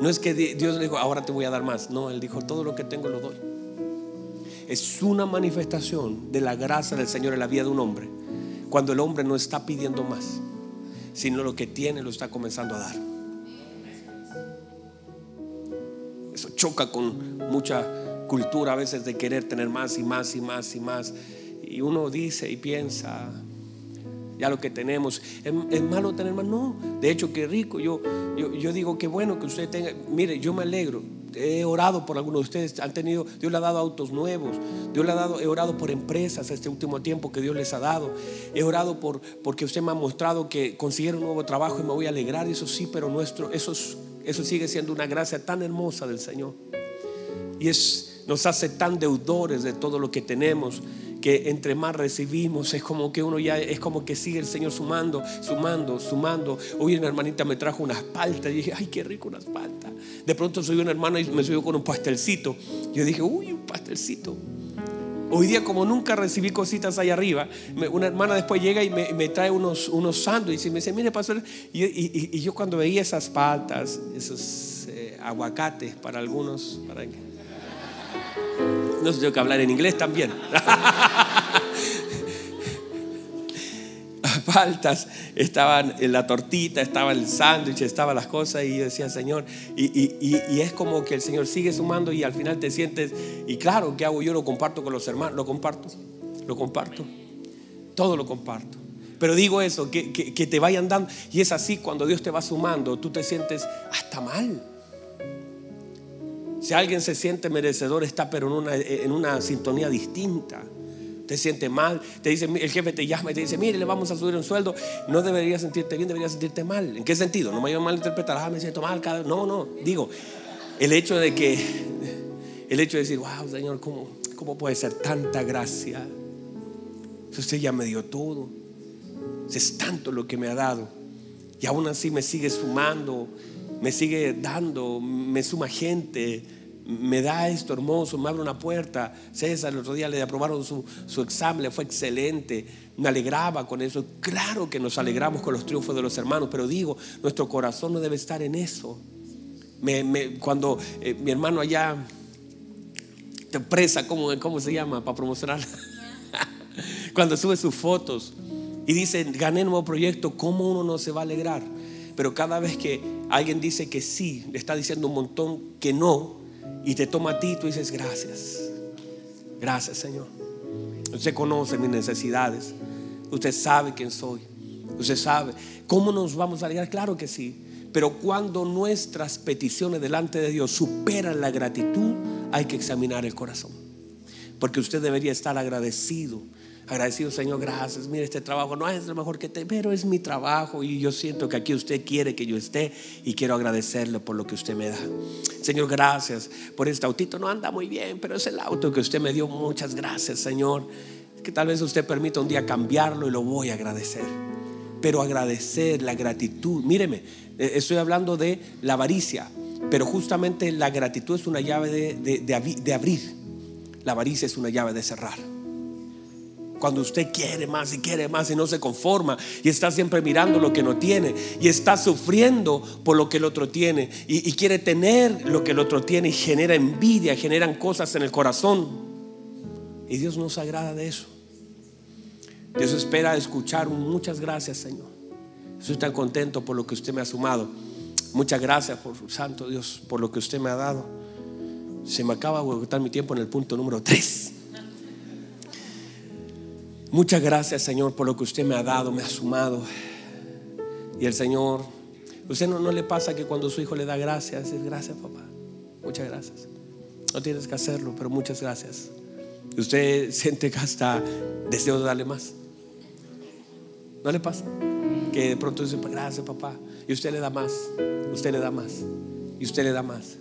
No es que Dios le dijo, ahora te voy a dar más. No, Él dijo, todo lo que tengo lo doy. Es una manifestación de la gracia del Señor en la vida de un hombre. Cuando el hombre no está pidiendo más, sino lo que tiene lo está comenzando a dar. Eso choca con mucha cultura a veces de querer tener más y más y más y más. Y uno dice y piensa, ya lo que tenemos. ¿Es, malo tener más? No, de hecho, qué rico. Yo, yo, digo que bueno que usted tenga. Mire, yo me alegro. He orado por algunos de ustedes. Han tenido, Dios le ha dado autos nuevos. Dios le ha dado, he orado por empresas este último tiempo que Dios les ha dado. He orado por porque usted me ha mostrado que consiguieron un nuevo trabajo y me voy a alegrar. Eso sí, pero nuestro, eso, eso sigue siendo una gracia tan hermosa del Señor. Y es, nos hace tan deudores de todo lo que tenemos que entre más recibimos es como que uno ya es como que sigue el Señor sumando, sumando, sumando. Hoy una hermanita me trajo unas paltas y dije, ay, qué rico unas paltas. De pronto soy una hermana y me subió con un pastelcito. Yo dije, uy, un pastelcito. Hoy día como nunca recibí cositas ahí arriba, una hermana después llega y me, trae unos, unos sándwiches y me dice, mire, pastor, y, yo cuando veía esas paltas, esos eh, aguacates para algunos, para no sé, tengo que hablar en inglés también. Faltas, estaban en la tortita, estaba el sándwich, estaban las cosas y yo decía, Señor, y, es como que el Señor sigue sumando y al final te sientes, y claro, ¿qué hago yo? Lo comparto con los hermanos, lo comparto, lo comparto, todo lo comparto. Pero digo eso, que, que te vayan dando, y es así cuando Dios te va sumando, tú te sientes hasta mal. Si alguien se siente merecedor, está pero en una, en una sintonía distinta. Te siente mal, te dice, el jefe te llama y te dice, mire, le vamos a subir un sueldo. No deberías sentirte bien, deberías sentirte mal. ¿En qué sentido? No me voy a malinterpretar, ah, me siento mal. Cada... No, no, digo, el hecho de que, el hecho de decir, wow, Señor, ¿cómo, cómo puede ser tanta gracia? Usted ya me dio todo, es tanto lo que me ha dado. Y aún así me sigue sumando me sigue dando, me suma gente, me da esto hermoso, me abre una puerta. César el otro día le aprobaron su, examen, fue excelente, me alegraba con eso. Claro que nos alegramos con los triunfos de los hermanos, pero digo, nuestro corazón no debe estar en eso. cuando eh, mi hermano allá te presa, ¿cómo, cómo se llama? Para promocionar. cuando sube sus fotos y dice, gané nuevo proyecto, ¿cómo uno no se va a alegrar? Pero cada vez que alguien dice que sí, le está diciendo un montón que no, y te toma a ti, tú dices gracias. Gracias, Señor. Usted conoce mis necesidades. Usted sabe quién soy. Usted sabe. ¿Cómo nos vamos a alegrar? Claro que sí. Pero cuando nuestras peticiones delante de Dios superan la gratitud, hay que examinar el corazón. Porque usted debería estar agradecido agradecido, Señor, gracias. Mire, este trabajo no es lo mejor que te, pero es mi trabajo y yo siento que aquí usted quiere que yo esté y quiero agradecerle por lo que usted me da. Señor, gracias por este autito. No anda muy bien, pero es el auto que usted me dio. Muchas gracias, Señor. Que tal vez usted permita un día cambiarlo y lo voy a agradecer. Pero agradecer la gratitud. Míreme, eh, estoy hablando de la avaricia, pero justamente la gratitud es una llave de, de abrir. La avaricia es una llave de cerrar. Cuando usted quiere más y quiere más y no se conforma y está siempre mirando lo que no tiene y está sufriendo por lo que el otro tiene y, quiere tener lo que el otro tiene y genera envidia, generan cosas en el corazón. Y Dios nos agrada de eso. Dios espera escuchar muchas gracias, Señor. Estoy tan contento por lo que usted me ha sumado. Muchas gracias por Santo Dios, por lo que usted me ha dado. Se me acaba de agotar mi tiempo en el punto número 3. Muchas gracias, Señor, por lo que usted me ha dado, me ha sumado. Y el Señor, usted no, le pasa que cuando su hijo le da gracias, es gracias, papá. Muchas gracias. No tienes que hacerlo, pero muchas gracias. Usted siente que hasta deseo de darle más. ¿No le pasa? Que de pronto dice, gracias, papá. Y usted le da más. Usted le da más. Y usted le da más.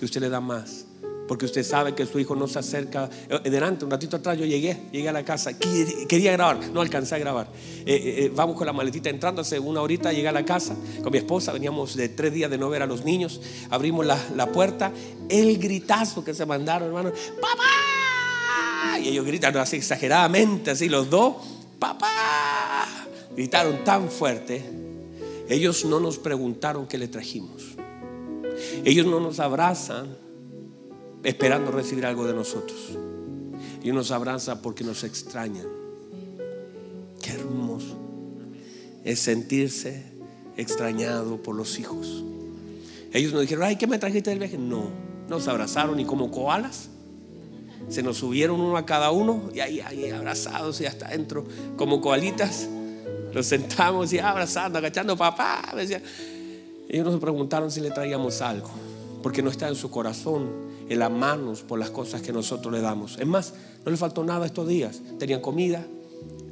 Y usted le da más. Porque usted sabe que su hijo no se acerca. Eh, delante, un ratito atrás yo llegué, llegué a la casa, quería grabar, no alcancé a grabar. Eh, eh, vamos con la maletita entrando, hace una horita llegué a la casa con mi esposa, veníamos de tres días de no ver a los niños, abrimos la, la puerta, el gritazo que se mandaron, hermano, ¡papá! Y ellos gritan así exageradamente, así los dos, ¡papá! Gritaron tan fuerte, ellos no nos preguntaron qué le trajimos. Ellos no nos abrazan esperando recibir algo de nosotros. Y nos abraza porque nos extrañan. Qué hermoso es sentirse extrañado por los hijos. Ellos nos dijeron, ay, ¿qué me trajiste del viaje? No, nos abrazaron y como koalas. Se nos subieron uno a cada uno y ahí, ahí abrazados y hasta adentro, como koalitas. Nos sentamos y abrazando, agachando, papá. Ellos nos preguntaron si le traíamos algo, porque no está en su corazón el amarnos por las cosas que nosotros le damos. Es más, no le faltó nada estos días. Tenían comida,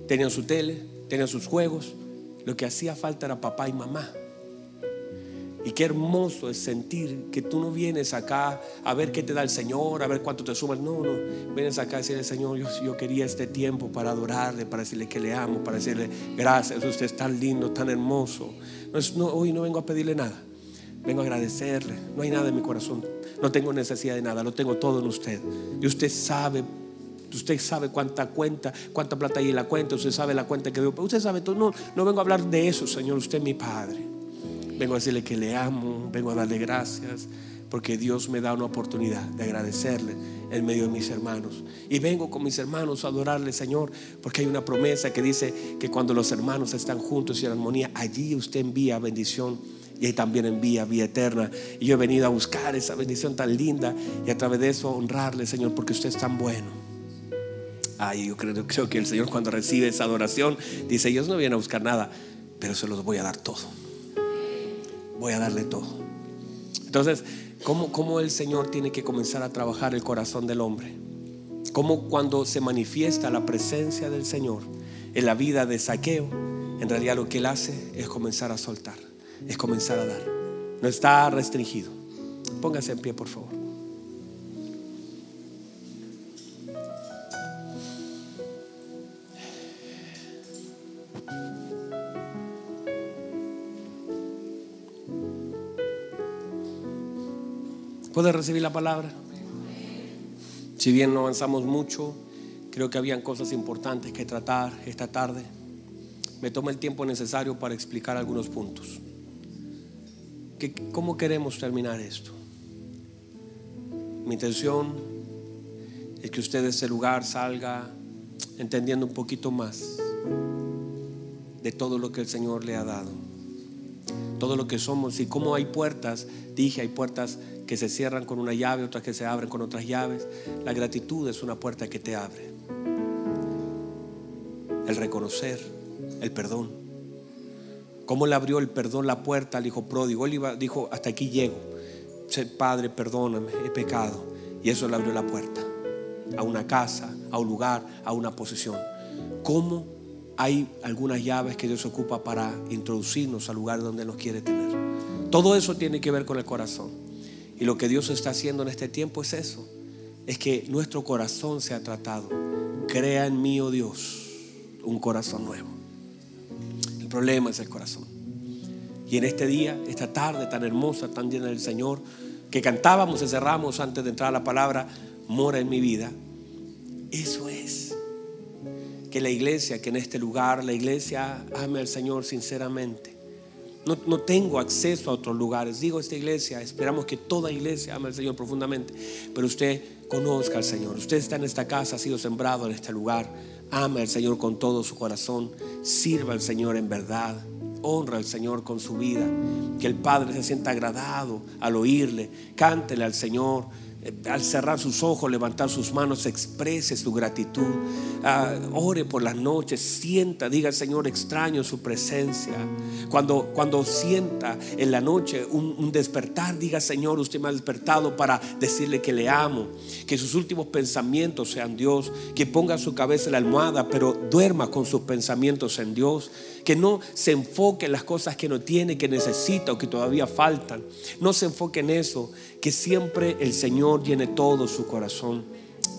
tenían su tele, tenían sus juegos. Lo que hacía falta era papá y mamá. Y qué hermoso es sentir que tú no vienes acá a ver qué te da el Señor, a ver cuánto te suma. No, no. Vienes acá a decirle, Señor, yo, quería este tiempo para adorarle, para decirle que le amo, para decirle gracias. Usted es tan lindo, tan hermoso. No, hoy no vengo a pedirle nada. Vengo a agradecerle. No hay nada en mi corazón no tengo necesidad de nada, lo tengo todo en usted. Y usted sabe, usted sabe cuánta cuenta, cuánta plata hay en la cuenta, usted sabe la cuenta que dio. Usted sabe todo. No, no vengo a hablar de eso, Señor, usted es mi Padre. Vengo a decirle que le amo, vengo a darle gracias, porque Dios me da una oportunidad de agradecerle en medio de mis hermanos. Y vengo con mis hermanos a adorarle, Señor, porque hay una promesa que dice que cuando los hermanos están juntos y en armonía, allí usted envía bendición y ahí también envía vida eterna. Y yo he venido a buscar esa bendición tan linda y a través de eso honrarle, Señor, porque usted es tan bueno. Ay, yo creo, que el Señor cuando recibe esa adoración dice, ellos no vienen a buscar nada, pero se los voy a dar todo. Voy a darle todo. Entonces, ¿cómo, cómo el Señor tiene que comenzar a trabajar el corazón del hombre? Cómo cuando se manifiesta la presencia del Señor en la vida de saqueo, en realidad lo que él hace es comenzar a soltar es comenzar a dar. No está restringido. Póngase en pie, por favor. ¿Puede recibir la palabra? Si bien no avanzamos mucho, creo que habían cosas importantes que tratar esta tarde. Me tomo el tiempo necesario para explicar algunos puntos. ¿Cómo queremos terminar esto? Mi intención es que usted de ese lugar salga entendiendo un poquito más de todo lo que el Señor le ha dado. Todo lo que somos y cómo hay puertas, dije, hay puertas que se cierran con una llave, otras que se abren con otras llaves. La gratitud es una puerta que te abre. El reconocer, el perdón. ¿Cómo le abrió el perdón la puerta al hijo pródigo? Él dijo, hasta aquí llego. Padre, perdóname, he pecado. Y eso le abrió la puerta a una casa, a un lugar, a una posición. ¿Cómo hay algunas llaves que Dios ocupa para introducirnos al lugar donde nos quiere tener? Todo eso tiene que ver con el corazón. Y lo que Dios está haciendo en este tiempo es eso. Es que nuestro corazón se ha tratado. Crea en mí, oh Dios, un corazón nuevo problema es el corazón. Y en este día, esta tarde tan hermosa, tan llena del Señor, que cantábamos y cerramos antes de entrar a la palabra, mora en mi vida. Eso es. Que la iglesia, que en este lugar la iglesia ame al Señor sinceramente. No, no, tengo acceso a otros lugares. Digo esta iglesia, esperamos que toda iglesia ame al Señor profundamente. Pero usted conozca al Señor. Usted está en esta casa, ha sido sembrado en este lugar Ama al Señor con todo su corazón. Sirva al Señor en verdad. Honra al Señor con su vida. Que el Padre se sienta agradado al oírle. Cántele al Señor al cerrar sus ojos, levantar sus manos, exprese su gratitud. Ah, ore por las noches, sienta, diga Señor, extraño su presencia. Cuando, cuando sienta en la noche un, despertar, diga Señor, usted me ha despertado para decirle que le amo. Que sus últimos pensamientos sean Dios. Que ponga su cabeza en la almohada, pero duerma con sus pensamientos en Dios. Que no se enfoque en las cosas que no tiene, que necesita o que todavía faltan. No se enfoque en eso que siempre el Señor llene todo su corazón.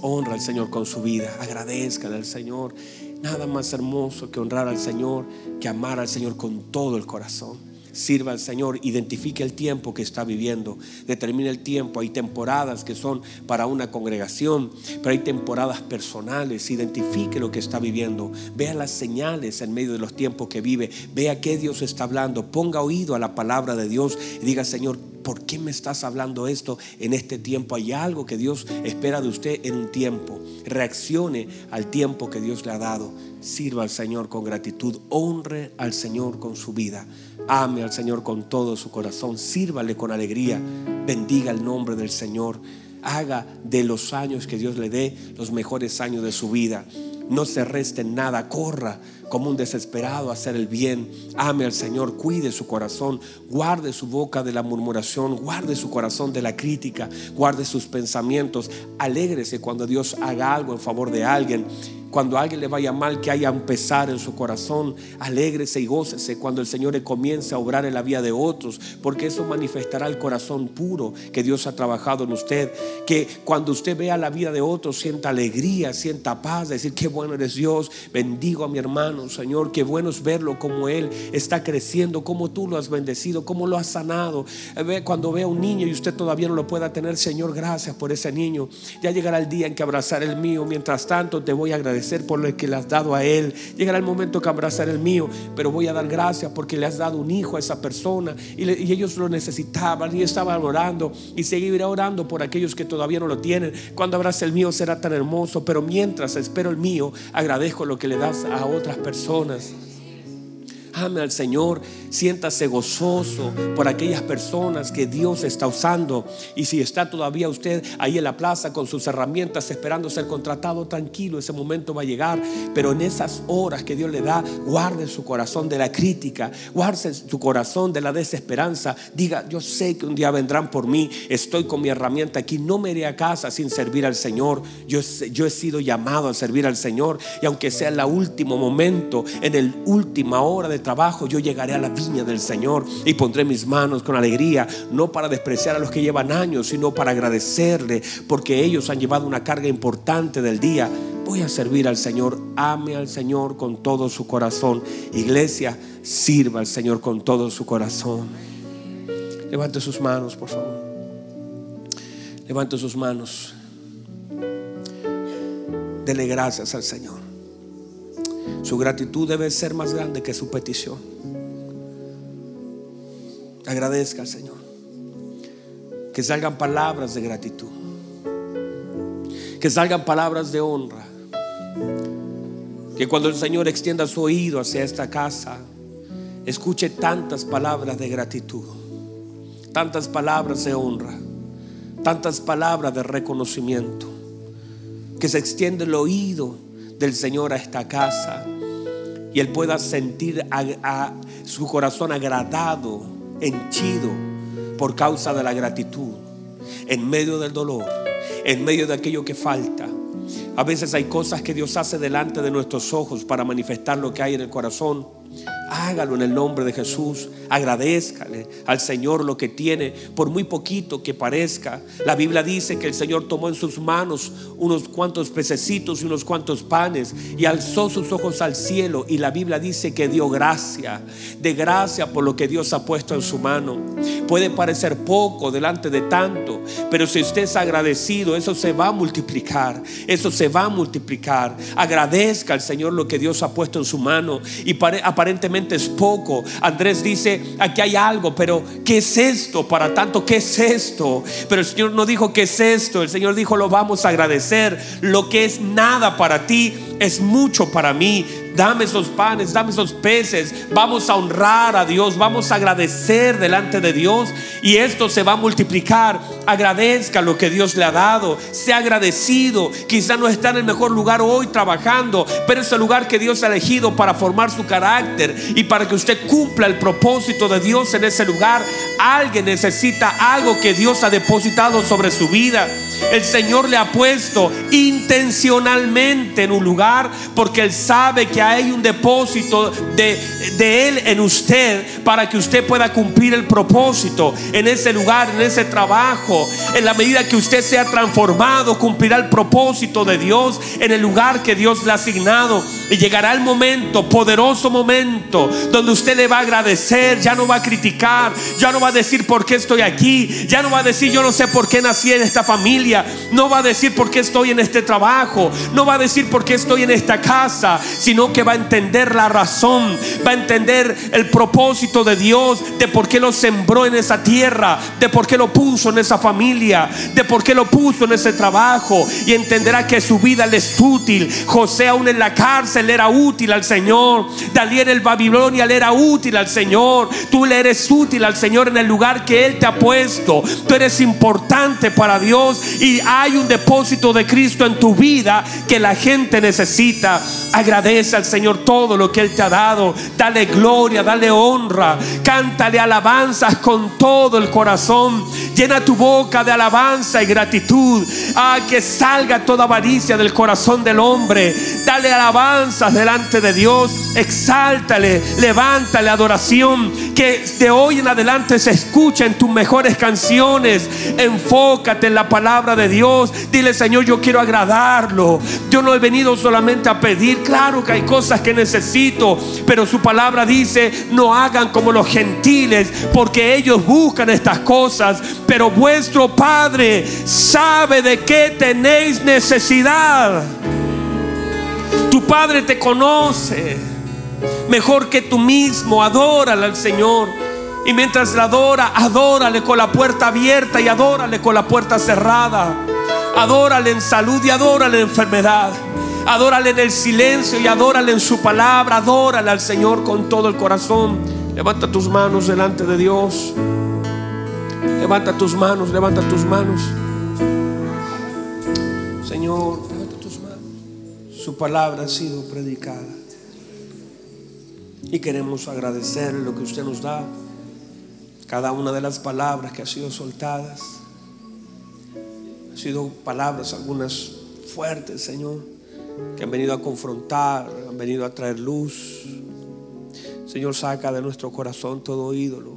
Honra al Señor con su vida, agradezca al Señor. Nada más hermoso que honrar al Señor, que amar al Señor con todo el corazón sirva al Señor, identifique el tiempo que está viviendo, determine el tiempo. Hay temporadas que son para una congregación, pero hay temporadas personales. Identifique lo que está viviendo, vea las señales en medio de los tiempos que vive, vea qué Dios está hablando, ponga oído a la palabra de Dios y diga, Señor, ¿por qué me estás hablando esto en este tiempo? Hay algo que Dios espera de usted en un tiempo. Reaccione al tiempo que Dios le ha dado. Sirva al Señor con gratitud, honre al Señor con su vida. Ame al Señor con todo su corazón, sírvale con alegría, bendiga el nombre del Señor, haga de los años que Dios le dé los mejores años de su vida. No se reste nada, corra como un desesperado a hacer el bien. Ame al Señor, cuide su corazón, guarde su boca de la murmuración, guarde su corazón de la crítica, guarde sus pensamientos. Alégrese cuando Dios haga algo en favor de alguien cuando alguien le vaya mal, que haya un pesar en su corazón. Alégrese y gócese cuando el Señor comience a obrar en la vida de otros, porque eso manifestará el corazón puro que Dios ha trabajado en usted. Que cuando usted vea la vida de otros, sienta alegría, sienta paz, decir, qué bueno eres Dios, bendigo a mi hermano, Señor, qué bueno es verlo como Él está creciendo, como tú lo has bendecido, como lo has sanado. Cuando vea un niño y usted todavía no lo pueda tener, Señor, gracias por ese niño. Ya llegará el día en que abrazar el mío. Mientras tanto, te voy a agradecer por lo que le has dado a Él. Llegará el momento que abrazar el mío, pero voy a dar gracias porque le has dado un hijo a esa persona y, ellos lo necesitaban y estaban orando y seguiré orando por aquellos que todavía no lo tienen. Cuando abrace el mío será tan hermoso, pero mientras espero el mío, agradezco lo que le das a otras personas. Ame al Señor, siéntase gozoso por aquellas personas que Dios está usando. Y si está todavía usted ahí en la plaza con sus herramientas esperando ser contratado, tranquilo, ese momento va a llegar. Pero en esas horas que Dios le da, guarde su corazón de la crítica, guarde su corazón de la desesperanza. Diga, yo sé que un día vendrán por mí, estoy con mi herramienta aquí, no me iré a casa sin servir al Señor. Yo, yo he sido llamado a servir al Señor y aunque sea en el último momento, en el última hora de trabajo, yo llegaré a la viña del Señor y pondré mis manos con alegría, no para despreciar a los que llevan años, sino para agradecerle, porque ellos han llevado una carga importante del día. Voy a servir al Señor, ame al Señor con todo su corazón. Iglesia, sirva al Señor con todo su corazón. Levante sus manos, por favor. Levante sus manos. Dele gracias al Señor. Su gratitud debe ser más grande que su petición. Agradezca al Señor. Que salgan palabras de gratitud. Que salgan palabras de honra. Que cuando el Señor extienda su oído hacia esta casa, escuche tantas palabras de gratitud, tantas palabras de honra, tantas palabras de reconocimiento. Que se extienda el oído del Señor a esta casa y Él pueda sentir a, su corazón agradado, henchido por causa de la gratitud, en medio del dolor, en medio de aquello que falta. A veces hay cosas que Dios hace delante de nuestros ojos para manifestar lo que hay en el corazón Hágalo en el nombre de Jesús. Agradezcale al Señor lo que tiene, por muy poquito que parezca. La Biblia dice que el Señor tomó en sus manos unos cuantos pececitos y unos cuantos panes y alzó sus ojos al cielo. Y la Biblia dice que dio gracia, de gracia por lo que Dios ha puesto en su mano. Puede parecer poco delante de tanto, pero si usted es agradecido, eso se va a multiplicar. Eso se va a multiplicar. Agradezca al Señor lo que Dios ha puesto en su mano y aparentemente es poco. Andrés dice, aquí hay algo, pero ¿qué es esto para tanto? ¿Qué es esto? Pero el Señor no dijo, ¿qué es esto? El Señor dijo, lo vamos a agradecer. Lo que es nada para ti es mucho para mí. Dame esos panes, dame esos peces. Vamos a honrar a Dios, vamos a agradecer delante de Dios y esto se va a multiplicar. Agradezca lo que Dios le ha dado, sea agradecido. Quizá no está en el mejor lugar hoy trabajando, pero es el lugar que Dios ha elegido para formar su carácter y para que usted cumpla el propósito de Dios en ese lugar. Alguien necesita algo que Dios ha depositado sobre su vida. El Señor le ha puesto intencionalmente en un lugar porque Él sabe que hay un depósito de, de, Él en usted para que usted pueda cumplir el propósito en ese lugar, en ese trabajo. En la medida que usted sea transformado, cumplirá el propósito de Dios en el lugar que Dios le ha asignado. Y llegará el momento, poderoso momento, donde usted le va a agradecer, ya no va a criticar, ya no va a decir por qué estoy aquí, ya no va a decir yo no sé por qué nací en esta familia, no va a decir por qué estoy en este trabajo, no va a decir por qué estoy en esta casa, sino que va a entender la razón, va a entender el propósito de Dios, de por qué lo sembró en esa tierra, de por qué lo puso en esa familia, de por qué lo puso en ese trabajo y entenderá que su vida le es útil. José aún en la cárcel era útil al Señor. Daniel en Babilonia le era útil al Señor. Tú le eres útil al Señor en el lugar que Él te ha puesto. Tú eres importante para Dios y hay un depósito de Cristo en tu vida que la gente necesita. Agradece al Señor todo lo que Él te ha dado. Dale gloria, dale honra. Cántale alabanzas con todo el corazón. Llena tu boca de alabanza y gratitud. A que salga toda avaricia del corazón del hombre. Dale alabanzas delante de Dios. Exáltale, levántale adoración. Que de hoy en adelante se escuchen tus mejores canciones. Enfócate en la palabra de Dios. Dile, Señor, yo quiero agradarlo. Yo no he venido solamente a pedir. Claro que hay cosas que necesito. Pero su palabra dice, no hagan como los gentiles. Porque ellos buscan estas cosas. Pero vuestro Padre sabe de qué tenéis necesidad. Tu Padre te conoce mejor que tú mismo. Adórale al Señor. Y mientras le adora, adórale con la puerta abierta y adórale con la puerta cerrada. Adórale en salud y adórale en enfermedad. Adórale en el silencio y adórale en su palabra. Adórale al Señor con todo el corazón. Levanta tus manos delante de Dios. Levanta tus manos, levanta tus manos. Señor, levanta tus manos. Su palabra ha sido predicada. Y queremos agradecer lo que usted nos da. Cada una de las palabras que han sido soltadas. Han sido palabras algunas fuertes, Señor, que han venido a confrontar, han venido a traer luz. Señor, saca de nuestro corazón todo ídolo.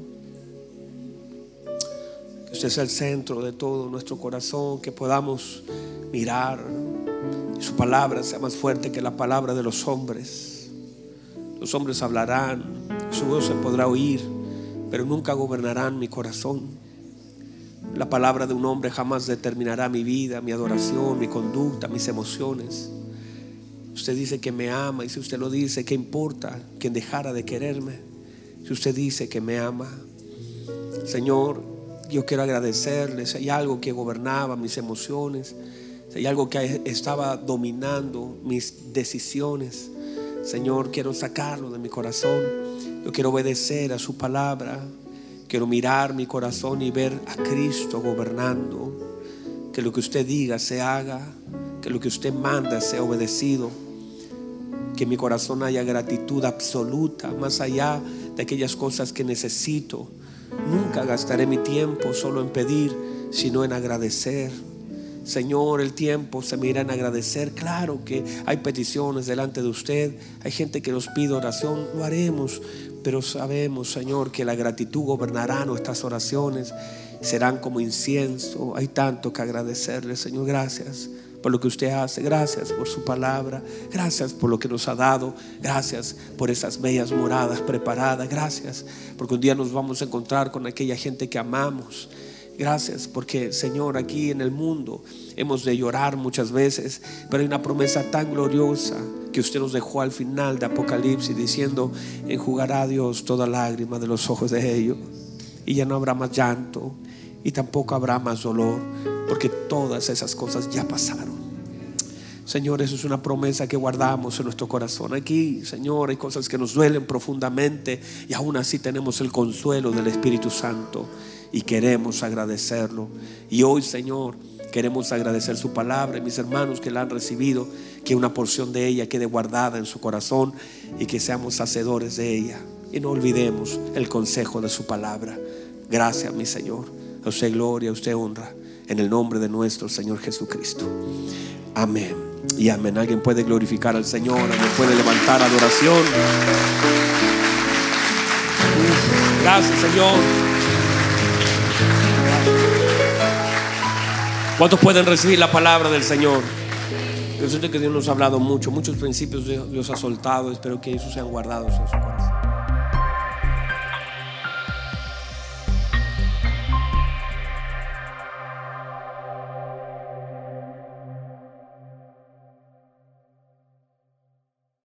Que usted sea el centro de todo nuestro corazón, que podamos mirar. Su palabra sea más fuerte que la palabra de los hombres. Los hombres hablarán, su voz se podrá oír, pero nunca gobernarán mi corazón. La palabra de un hombre jamás determinará mi vida, mi adoración, mi conducta, mis emociones. Usted dice que me ama y si usted lo dice, ¿qué importa quien dejara de quererme? Si usted dice que me ama, Señor, yo quiero agradecerle si hay algo que gobernaba mis emociones, si hay algo que estaba dominando mis decisiones. Señor, quiero sacarlo de mi corazón. Yo quiero obedecer a su palabra. Quiero mirar mi corazón y ver a Cristo gobernando. Que lo que usted diga se haga. Que lo que usted manda sea obedecido. Que mi corazón haya gratitud absoluta, más allá de aquellas cosas que necesito. Nunca gastaré mi tiempo solo en pedir, sino en agradecer. Señor, el tiempo se mira en agradecer. Claro que hay peticiones delante de usted. Hay gente que nos pide oración. Lo haremos. Pero sabemos, Señor, que la gratitud gobernará nuestras oraciones. Serán como incienso. Hay tanto que agradecerle, Señor. Gracias por lo que usted hace. Gracias por su palabra. Gracias por lo que nos ha dado. Gracias por esas bellas moradas preparadas. Gracias porque un día nos vamos a encontrar con aquella gente que amamos Gracias porque Señor, aquí en el mundo hemos de llorar muchas veces, pero hay una promesa tan gloriosa que usted nos dejó al final de Apocalipsis diciendo, enjugará Dios toda lágrima de los ojos de ellos y ya no habrá más llanto y tampoco habrá más dolor, porque todas esas cosas ya pasaron. Señor, eso es una promesa que guardamos en nuestro corazón. Aquí, Señor, hay cosas que nos duelen profundamente y aún así tenemos el consuelo del Espíritu Santo y queremos agradecerlo. Y hoy, Señor, queremos agradecer su palabra y mis hermanos que la han recibido, que una porción de ella quede guardada en su corazón y que seamos hacedores de ella. Y no olvidemos el consejo de su palabra. Gracias, mi Señor. A usted gloria, a usted honra. En el nombre de nuestro Señor Jesucristo. Amén. Y amén. Alguien puede glorificar al Señor, alguien puede levantar adoración. Gracias, Señor. ¿Cuántos pueden recibir la palabra del Señor? Yo sé que Dios nos ha hablado mucho, muchos principios Dios ha soltado. Espero que esos sean guardados en su corazón.